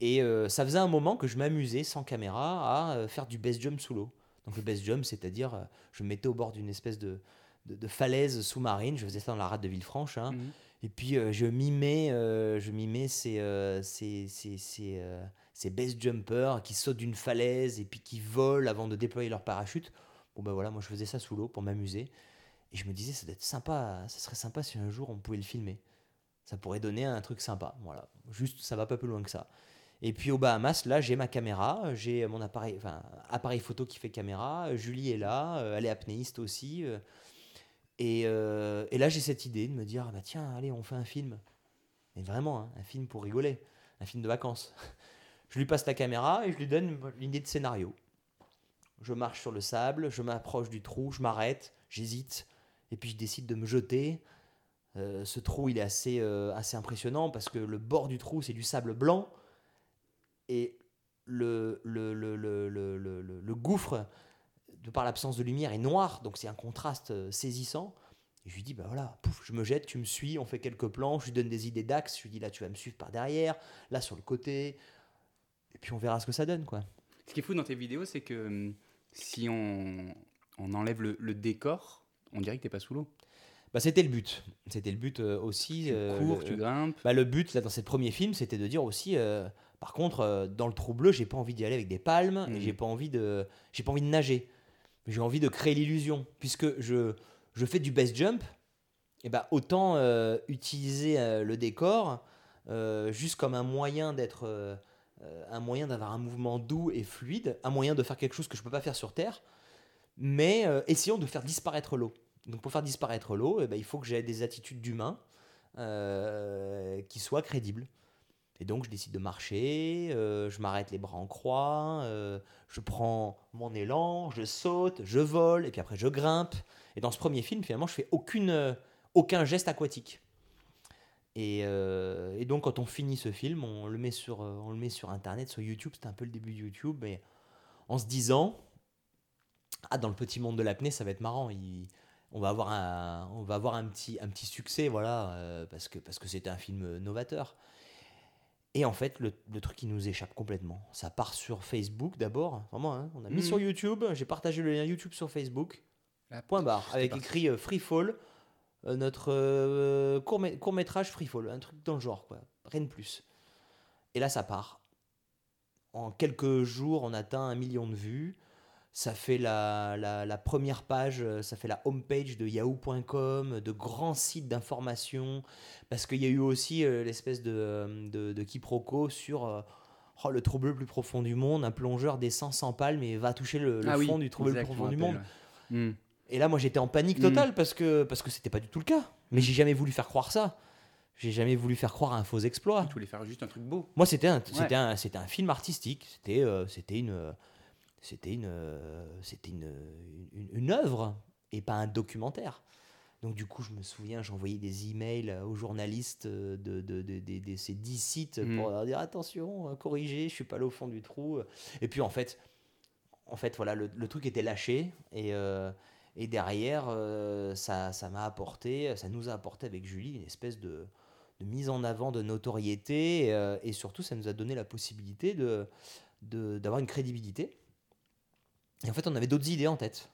Et euh, ça faisait un moment que je m'amusais sans caméra à euh, faire du base jump sous l'eau. Donc le base jump, c'est-à-dire je me mettais au bord d'une espèce de, de, falaise sous-marine. Je faisais ça dans la rade de Villefranche. Hein. Mhm. Et puis je mimais, je mimais ces, ces, ces, ces, ces base jumpers qui sautent d'une falaise et puis qui volent avant de déployer leur parachute. Bon ben voilà, moi je faisais ça sous l'eau pour m'amuser. Et je me disais, ça doit être sympa, ça serait sympa si un jour on pouvait le filmer. Ça pourrait donner un truc sympa. Voilà, juste ça va pas plus loin que ça. Et puis au Bahamas, là, j'ai ma caméra, j'ai mon appareil, appareil photo qui fait caméra. Julie est là, euh, elle est apnéiste aussi. Euh, et, euh, et, là, j'ai cette idée de me dire, bah tiens, allez, on fait un film. Mais vraiment, hein, un film pour rigoler, un film de vacances. [LAUGHS] je lui passe la caméra et je lui donne l'idée de scénario. Je marche sur le sable, je m'approche du trou, je m'arrête, j'hésite et puis je décide de me jeter. Euh, ce trou, il est assez, euh, assez impressionnant parce que le bord du trou, c'est du sable blanc. Et le, gouffre, de par l'absence de lumière, est noir. Donc c'est un contraste euh, saisissant. Je lui dis, bah voilà, pouf, je me jette, tu me suis, on fait quelques plans, je lui donne des idées d'axe, je lui dis, là, tu vas me suivre par derrière, là, sur le côté. Et puis on verra ce que ça donne, quoi. Ce qui est fou dans tes vidéos, c'est que hum, si on, on enlève le décor, on dirait que tu n'es pas sous l'eau. Bah, c'était le but. C'était le but euh, aussi. Tu euh, cours, tu grimpes. Bah, le but là, dans ce premier film, c'était de dire aussi. Euh, par contre, dans le trou bleu, j'ai pas envie d'y aller avec des palmes et mm. j'ai pas envie de, j'ai pas envie de nager. J'ai envie de créer l'illusion, puisque je, je fais du base jump. Et bah autant utiliser le décor juste comme un moyen d'être, un moyen d'avoir un mouvement doux et fluide, un moyen de faire quelque chose que je peux pas faire sur Terre mais essayons de faire disparaître l'eau. Donc pour faire disparaître l'eau, eh ben, il faut que j'ai des attitudes d'humain euh, qui soient crédibles. Et donc je décide de marcher, euh, je m'arrête les bras en croix, euh, je prends mon élan, je saute, je vole, et puis après je grimpe. Et dans ce premier film, finalement, je fais aucun geste aquatique. Et, et, donc quand on finit ce film, on le met sur, on le met sur Internet, sur YouTube, c'était un peu le début de YouTube, mais en se disant, ah dans le petit monde de l'apnée, ça va être marrant. Il, on va avoir un, on va avoir un petit, un petit succès, voilà, euh, parce que parce que c'était un film novateur. Et en fait, le, truc qui nous échappe complètement. Ça part sur Facebook d'abord, vraiment. Hein. on a mis mhm. sur YouTube. J'ai partagé le lien YouTube sur Facebook. point barre, avec écrit euh, Free Fall, euh, notre court, court, métrage Free Fall, un truc dans le genre, quoi. Rien de plus. Et là, ça part. En quelques jours, on atteint un million de vues ça fait la, la, première page, euh, ça fait la homepage de yahoo.com, de grands sites d'information, parce qu'il y a eu aussi euh, l'espèce de, euh, de, de, quiproquo sur oh, le trouble le plus profond du monde, un plongeur descend sans palme et va toucher le, ah fond du trouble le plus profond du monde. Hmm. Et là, moi, j'étais en panique hmm. totale parce que parce que c'était pas du tout le cas. Mais j'ai jamais voulu faire croire ça. J'ai jamais voulu faire croire à un faux exploit. Tu voulais faire juste un truc beau. Moi, c'était un, c'était un, un, film artistique. C'était c'était une c'était une, euh, c'était une, une, œuvre et pas un documentaire. Donc du coup, je me souviens, j'envoyais des emails aux journalistes de, de, de, ces dix sites mm. pour leur dire attention, corrigez, je suis pas là au fond du trou. Et puis en fait, en fait voilà, le, truc était lâché et, euh, et derrière, euh, ça, ça m'a apporté, ça nous a apporté avec Julie une espèce de, mise en avant de notoriété et, surtout, ça nous a donné la possibilité de, d'avoir une crédibilité et en fait, on avait d'autres idées en tête.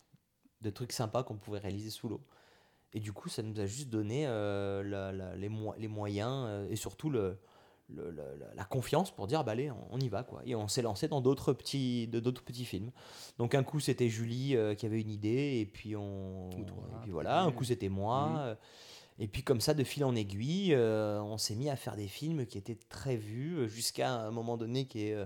de trucs sympas qu'on pouvait réaliser sous l'eau. Et du coup, ça nous a juste donné les, les, moyens et surtout le, la, confiance pour dire bah allez on, y va quoi. Et on s'est lancé dans d'autres petits d'autres petits films. Donc un coup c'était Julie euh, qui avait une idée et puis on puis voilà un coup c'était moi. Euh, et puis comme ça de fil en aiguille euh, on s'est mis à faire des films qui étaient très vus jusqu'à un moment donné qui est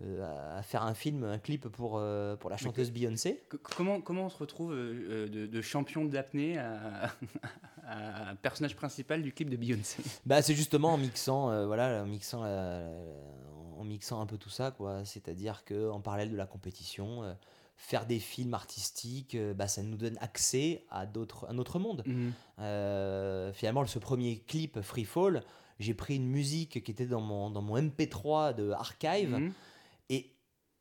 à faire un film, un clip pour, pour la chanteuse Beyoncé. Comment, comment on se retrouve de, champion d'apnée à, [LAUGHS] un personnage principal du clip de Beyoncé? Bah, C'est justement en mixant, euh, voilà, en mixant, en mixant un peu tout ça, quoi. C'est-à-dire qu'en parallèle de la compétition, euh, faire des films artistiques, euh, bah, ça nous donne accès à d'autres, un autre monde. Mhm. finalement, ce premier clip, Free Fall, j'ai pris une musique qui était dans mon, dans mon MP3 de Archive mhm.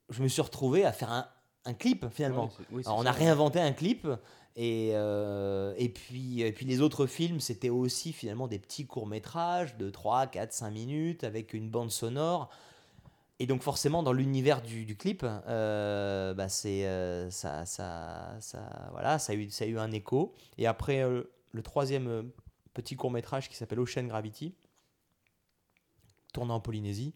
Je me suis retrouvé à faire un, un clip finalement. on a réinventé un clip et, euh, et, puis, et puis les autres films, c'était aussi finalement des petits courts-métrages de 3, 4, 5 minutes avec une bande sonore. Et donc forcément, dans l'univers du, clip, euh, bah c'est, euh, ça, ça, ça, voilà, ça, a eu, ça a eu un écho. Et après, le troisième petit court-métrage qui s'appelle Ocean Gravity, tourné en Polynésie,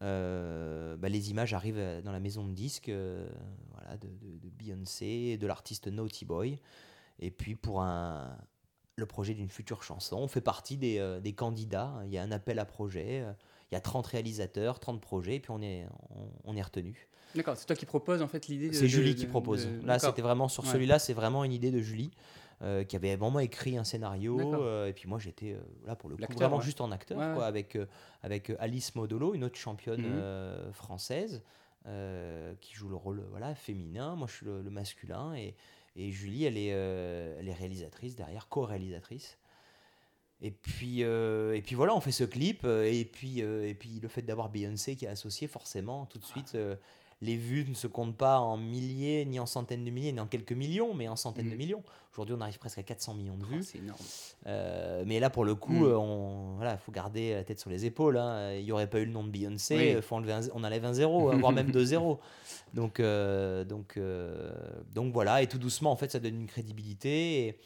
bah, les images arrivent euh, dans la maison de disques euh, voilà, de, de, Beyoncé, de l'artiste Naughty Boy. Et puis pour un, le projet d'une future chanson, on fait partie des, des, candidats. Il y a un appel à projet. Il y a 30 réalisateurs, 30 projets, et puis on est, on, est retenu. D'accord, c'est toi qui proposes en fait l'idée C'est Julie qui propose. Là, c'était vraiment sur celui-là, c'est vraiment une idée de Julie. Euh, qui avait vraiment écrit un scénario. Euh, et puis moi, j'étais euh, là pour le coup vraiment juste en acteur, quoi, avec, avec Alice Modolo, une autre championne mhm. française, qui joue le rôle voilà, féminin. Moi, je suis le, masculin. Et, et, Julie, elle est, elle est réalisatrice derrière, co-réalisatrice. Et puis, et puis voilà, on fait ce clip. Et puis, et puis le fait d'avoir Beyoncé qui est associé, forcément, tout de suite, les vues ne se comptent pas en milliers, ni en centaines de milliers, ni en quelques millions, mais en centaines de mm. millions. Aujourd'hui, on arrive presque à 400 millions de vues. c'est énorme. Euh, mais là, pour le coup, il mm. euh, voilà, faut garder la tête sur les épaules. Hein. Il n'y aurait pas eu le nom de Beyoncé, faut enlever on enlève un zéro, hein, voire même deux zéros. [LAUGHS] Donc, euh, donc, donc voilà, et tout doucement, en fait, ça donne une crédibilité.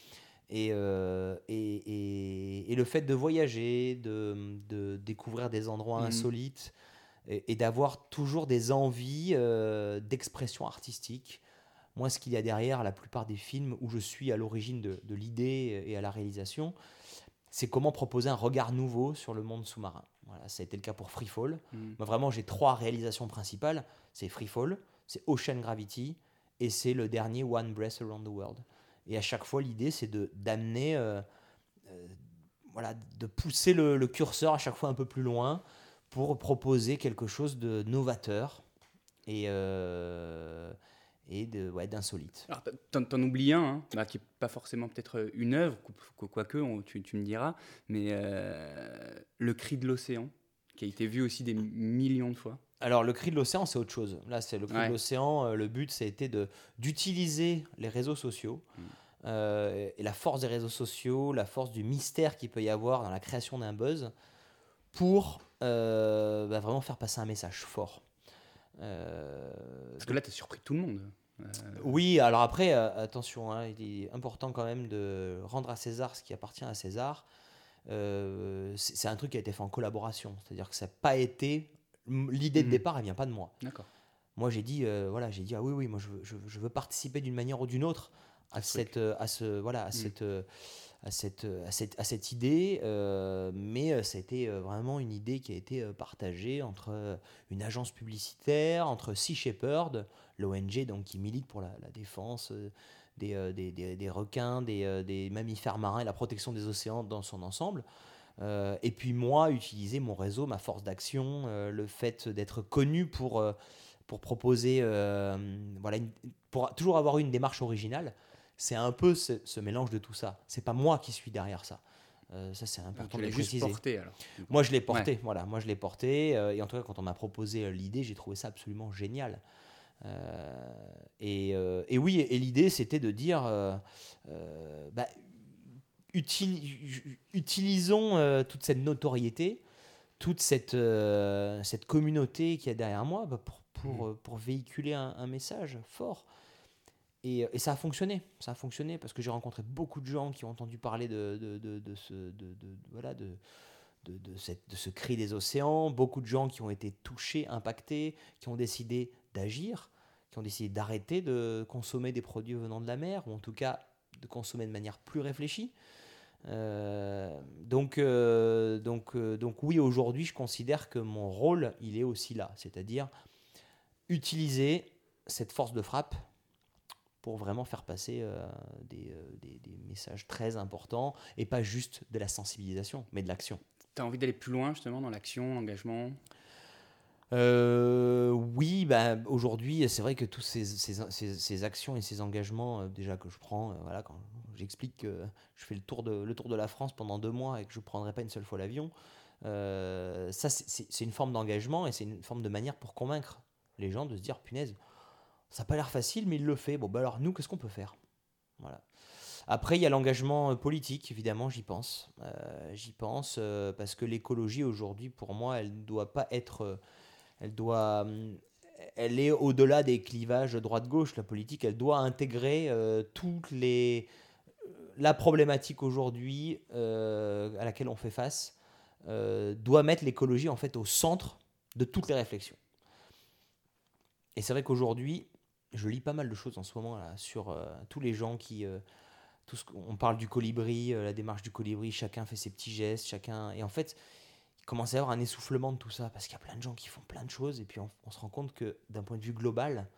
Et, et, et, le fait de voyager, de, de découvrir des endroits mm. insolites, et, d'avoir toujours des envies euh, d'expression artistique. Moi, ce qu'il y a derrière la plupart des films où je suis à l'origine de, l'idée et à la réalisation, c'est comment proposer un regard nouveau sur le monde sous-marin. Voilà, ça a été le cas pour Freefall. Mm. Moi, vraiment, j'ai trois réalisations principales. C'est Freefall, c'est Ocean Gravity et c'est le dernier One Breath Around the World. Et à chaque fois, l'idée, c'est de d'amener, euh, euh, voilà, de pousser le, curseur à chaque fois un peu plus loin, pour proposer quelque chose de novateur et, euh, et de, ouais, d'insolite. Alors, t'en, t'en oublies un, hein, bah, qui n'est pas forcément peut-être une œuvre, quoique, tu, tu me diras, mais euh, Le cri de l'océan, qui a été vu aussi des millions de fois. Alors, le cri de l'océan, c'est autre chose. Là, c'est le cri de l'océan. Euh, le but, ça a été de, d'utiliser les réseaux sociaux. Mm. et la force des réseaux sociaux, la force du mystère qu'il peut y avoir dans la création d'un buzz, pour euh, bah, vraiment faire passer un message fort. Euh, Parce que là, tu as surpris tout le monde. Euh, oui, alors après, attention, hein, il est important quand même de rendre à César ce qui appartient à César. c'est un truc qui a été fait en collaboration, c'est-à-dire que ça n'a pas été. L'idée de hmm. départ, elle vient pas de moi. D'accord. Moi, j'ai dit, voilà, j'ai dit, ah oui, oui, moi, je veux, je, veux participer d'une manière ou d'une autre à, cette, à ce, voilà, à hmm. cette à cette, à cette, à cette idée, euh, mais c'était euh, vraiment une idée qui a été euh, partagée entre une agence publicitaire, entre Sea Shepherd, l'ONG qui milite pour la, défense des, des, des, requins, des, des, mammifères marins et la protection des océans dans son ensemble. et puis moi, utiliser mon réseau, ma force d'action, le fait d'être connu pour, pour proposer, voilà, pour toujours avoir une démarche originale c'est un peu ce, mélange de tout ça. C'est pas moi qui suis derrière ça. Euh, ça, c'est important de le préciser. Porté, alors. Moi, je l'ai porté. Voilà, moi, je l'ai porté. Euh, et en tout cas, quand on m'a proposé euh, l'idée, j'ai trouvé ça absolument génial. Et, et, oui, et, l'idée, c'était de dire, bah, utilisons toute cette notoriété, toute cette, cette communauté qui est derrière moi bah, pour, pour, mmh. pour véhiculer un, un, message fort. Et, et ça a fonctionné. Ça a fonctionné parce que j'ai rencontré beaucoup de gens qui ont entendu parler de, ce, cri des océans. Beaucoup de gens qui ont été touchés, impactés, qui ont décidé d'agir, qui ont décidé d'arrêter de consommer des produits venant de la mer, ou en tout cas de consommer de manière plus réfléchie. Euh, euh, euh, donc oui, aujourd'hui, je considère que mon rôle, il est aussi là, c'est-à-dire utiliser cette force de frappe pour vraiment faire passer euh, des, euh, des- des messages très importants et pas juste de la sensibilisation, mais de l'action. Tu as envie d'aller plus loin justement dans l'action, l'engagement? Euh, oui, bah, aujourd'hui, c'est vrai que tous ces, ces, ces- ces actions et ces engagements euh, déjà que je prends, euh, voilà, quand j'explique que je fais le tour, de, le tour de la France pendant deux mois et que je ne prendrai pas une seule fois l'avion, ça c'est une forme d'engagement et c'est une forme de manière pour convaincre les gens de se dire, punaise, ça n'a pas l'air facile, mais il le fait. Bon, bah alors nous, qu'est-ce qu'on peut faire? Voilà. Après, il y a l'engagement euh, politique, évidemment, j'y pense. Euh, j'y pense euh, parce que l'écologie, aujourd'hui, pour moi, elle ne doit pas être... elle doit... Elle est au-delà des clivages droite-gauche, la politique. Elle doit intégrer toutes les... La problématique aujourd'hui à laquelle on fait face doit mettre l'écologie en fait au centre de toutes les réflexions. Et c'est vrai qu'aujourd'hui, je lis pas mal de choses en ce moment là, sur euh, tous les gens qui. euh, tout ce on parle du colibri, euh, la démarche du colibri, chacun fait ses petits gestes, chacun. Et en fait, il commence à y avoir un essoufflement de tout ça parce qu'il y a plein de gens qui font plein de choses et puis on, se rend compte que d'un point de vue global,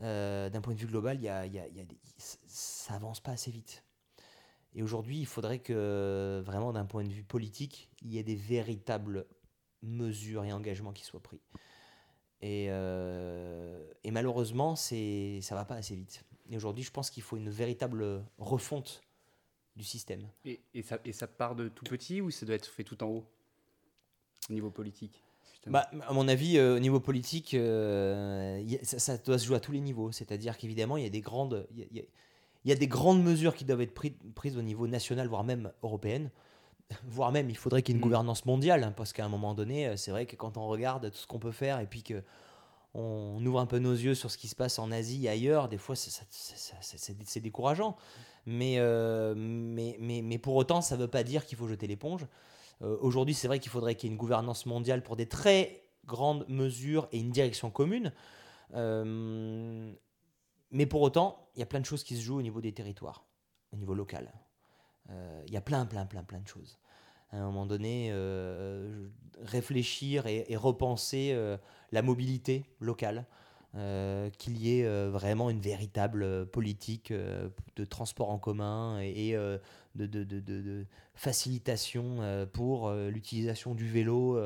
d'un point de vue global, y a, y y a ça avance pas assez vite. Et aujourd'hui, il faudrait que vraiment d'un point de vue politique, il y ait des véritables mesures et engagements qui soient pris. Et, euh, et malheureusement, c'est, ça va pas assez vite. Et aujourd'hui, je pense qu'il faut une véritable refonte du système. et, et ça, et ça part de tout petit ou ça doit être fait tout en haut Au niveau politique Bah, à mon avis, euh, au niveau politique, euh, a- ça, ça doit se jouer à tous les niveaux. C'est-à-dire qu'évidemment, il y a des grandes, il y a- il y des grandes mesures qui doivent être pri- prises au niveau national, voire même européenne. Voire même, il faudrait qu'il y ait une Mm. gouvernance mondiale, hein, parce qu'à un moment donné, euh, c'est vrai que quand on regarde tout ce qu'on peut faire et puis que on ouvre un peu nos yeux sur ce qui se passe en Asie et ailleurs, des fois, c'est décourageant. Mais, euh, mais, mais, mais pour autant, ça ne veut pas dire qu'il faut jeter l'éponge. Euh, Aujourd'hui, c'est vrai qu'il faudrait qu'il y ait une gouvernance mondiale pour des très grandes mesures et une direction commune. Euh, mais pour autant, il y a plein de choses qui se jouent au niveau des territoires, au niveau local. Euh, Il y a plein, plein, plein, plein de choses. À un moment donné, euh, réfléchir et, repenser euh, la mobilité locale, qu'il y ait vraiment une véritable politique de transport en commun et, de, de- facilitation pour l'utilisation du vélo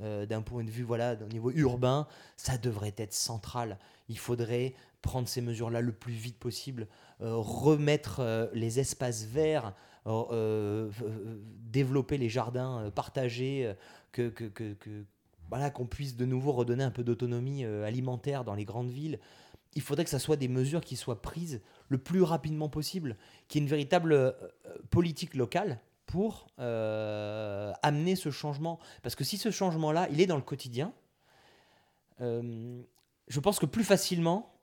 d'un point de vue voilà, au niveau urbain, ça devrait être central. Il faudrait prendre ces mesures-là le plus vite possible, remettre les espaces verts, euh, euh, euh, développer les jardins partagés, que, voilà, qu'on puisse de nouveau redonner un peu d'autonomie alimentaire dans les grandes villes. Il faudrait que ça soit des mesures qui soient prises le plus rapidement possible, qu'il y ait une véritable politique locale pour amener ce changement. Parce que si ce changement-là, il est dans le quotidien, je pense que plus facilement,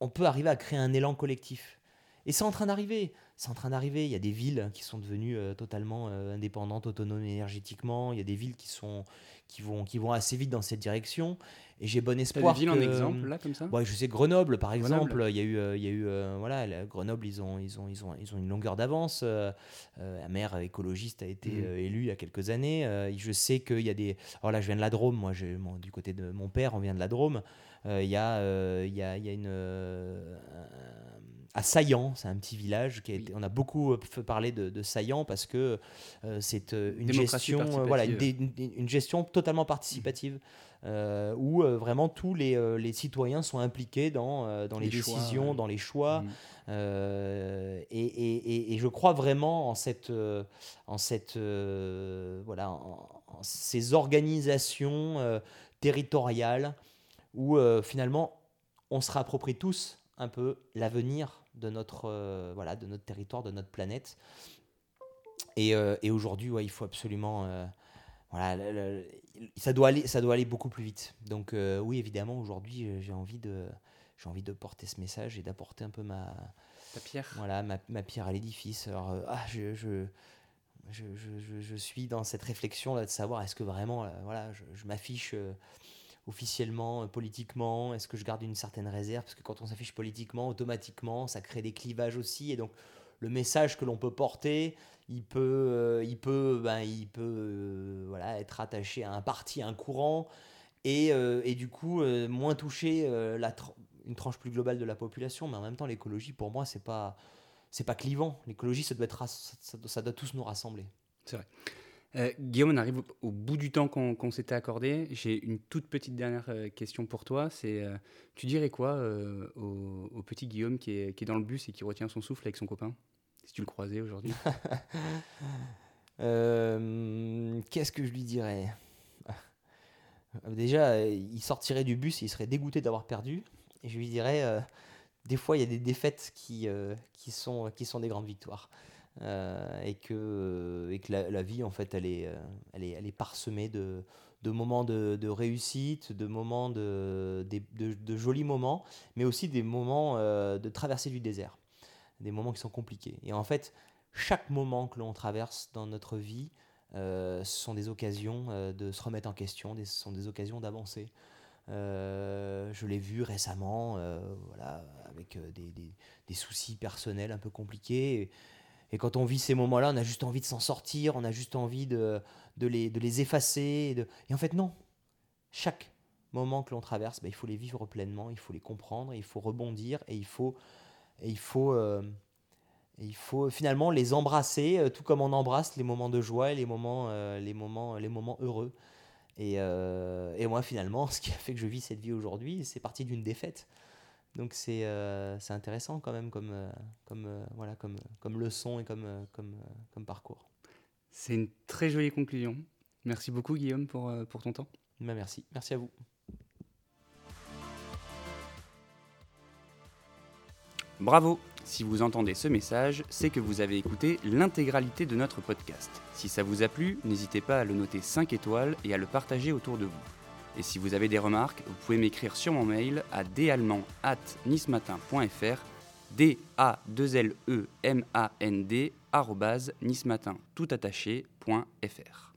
on peut arriver à créer un élan collectif. Et c'est en train d'arriver. C'est en train d'arriver. Il y a des villes qui sont devenues euh, totalement euh, indépendantes, autonomes énergétiquement. Il y a des villes qui, sont, qui, vont, qui vont assez vite dans cette direction. Et j'ai bon espoir des villes en que- exemple là comme ça? Ouais, je sais Grenoble par Grenoble. exemple, il y a eu, euh, il y a eu voilà, la- Grenoble ils ont, ils ont, ils ont, ils ont une longueur d'avance. la maire écologiste a été euh, élue il y a quelques années. je sais qu'il y a des. Alors là, je viens de la Drôme, moi, mon- du côté de mon père, on vient de la Drôme. Il y a, il y a, il y a une un- à Saillant, c'est un petit village qui a été, on a beaucoup euh, parler de, de Saillant parce que euh, c'est euh, une gestion, voilà, une, gestion totalement participative euh, où euh, vraiment tous les, euh, les citoyens sont impliqués dans, dans les, décisions, dans les choix. Mhm. Et, et- et- je crois vraiment en cette, en cette, voilà, en, en ces organisations territoriales où finalement on se réapproprie tous un peu l'avenir de notre, euh, voilà, de notre territoire, de notre planète. Et, euh, et aujourd'hui, ouais, il faut absolument, euh, voilà, le- le- ça doit aller, ça doit aller beaucoup plus vite. Donc oui, évidemment, aujourd'hui, j'ai envie de, j'ai envie de porter ce message et d'apporter un peu ma, Ta pierre. voilà, ma, ma pierre à l'édifice. Alors, ah, je, je, je, je- je suis dans cette réflexion là de savoir est-ce que vraiment, voilà, je, je m'affiche euh, officiellement, euh, politiquement, est-ce que je garde une certaine réserve? Parce que quand on s'affiche politiquement, automatiquement, ça crée des clivages aussi. Et donc, le message que l'on peut porter, il peut, euh, il peut, ben, il peut euh, voilà, être attaché à un parti, à un courant, et, et du coup, moins toucher la une tranche plus globale de la population. Mais en même temps, l'écologie, pour moi, c'est pas, c'est pas clivant. L'écologie, ça ça, doit- tous nous rassembler. Euh, Guillaume, on arrive au, bout du temps qu'on s'était accordé. J'ai une toute petite dernière euh, question pour toi. C'est, euh, tu dirais quoi au, petit Guillaume qui est, dans le bus et qui retient son souffle avec son copain? Si tu le croisais aujourd'hui. [LAUGHS] Qu'est-ce que je lui dirais? Déjà, il sortirait du bus et il serait dégoûté d'avoir perdu. Et je lui dirais, des fois, il y a des défaites qui sont des grandes victoires. Euh, et que, et que la, vie, en fait, elle est, euh, elle est, elle est parsemée de, de moments de, de réussite, de moments de, de, jolis moments, mais aussi des moments euh, de traversée du désert. Des moments qui sont compliqués. Et en fait, chaque moment que l'on traverse dans notre vie, euh, ce sont des occasions euh, de se remettre en question, ce sont des occasions d'avancer. Euh, je l'ai vu récemment, euh, voilà, avec euh, des, des- des soucis personnels un peu compliqués. Et, quand on vit ces moments-là, on a juste envie de s'en sortir, on a juste envie de, les, effacer. Et, de- et en fait, non. Chaque moment que l'on traverse, bah, il faut les vivre pleinement, il faut les comprendre, il faut rebondir et il faut, et il faut, euh, et il faut finalement les embrasser, euh, tout comme on embrasse les moments de joie et les moments, euh, les moments, les moments heureux. Et, et moi, finalement, [LAUGHS] ce qui a fait que je vis cette vie aujourd'hui, c'est parti d'une défaite. Donc c'est euh, c'est intéressant quand même comme, euh, comme, euh, voilà, comme, comme leçon et comme, comme, comme parcours. C'est une très jolie conclusion. Merci beaucoup Guillaume pour, pour ton temps. Bah, merci, merci à vous. Bravo Si vous entendez ce message, c'est que vous avez écouté l'intégralité de notre podcast. Si ça vous a plu, n'hésitez pas à le noter 5 étoiles et à le partager autour de vous. Et si vous avez des remarques, vous pouvez m'écrire sur mon mail à dallemand@nismatin.fr d a 2 l e m a n d nismatin tout attaché.fr.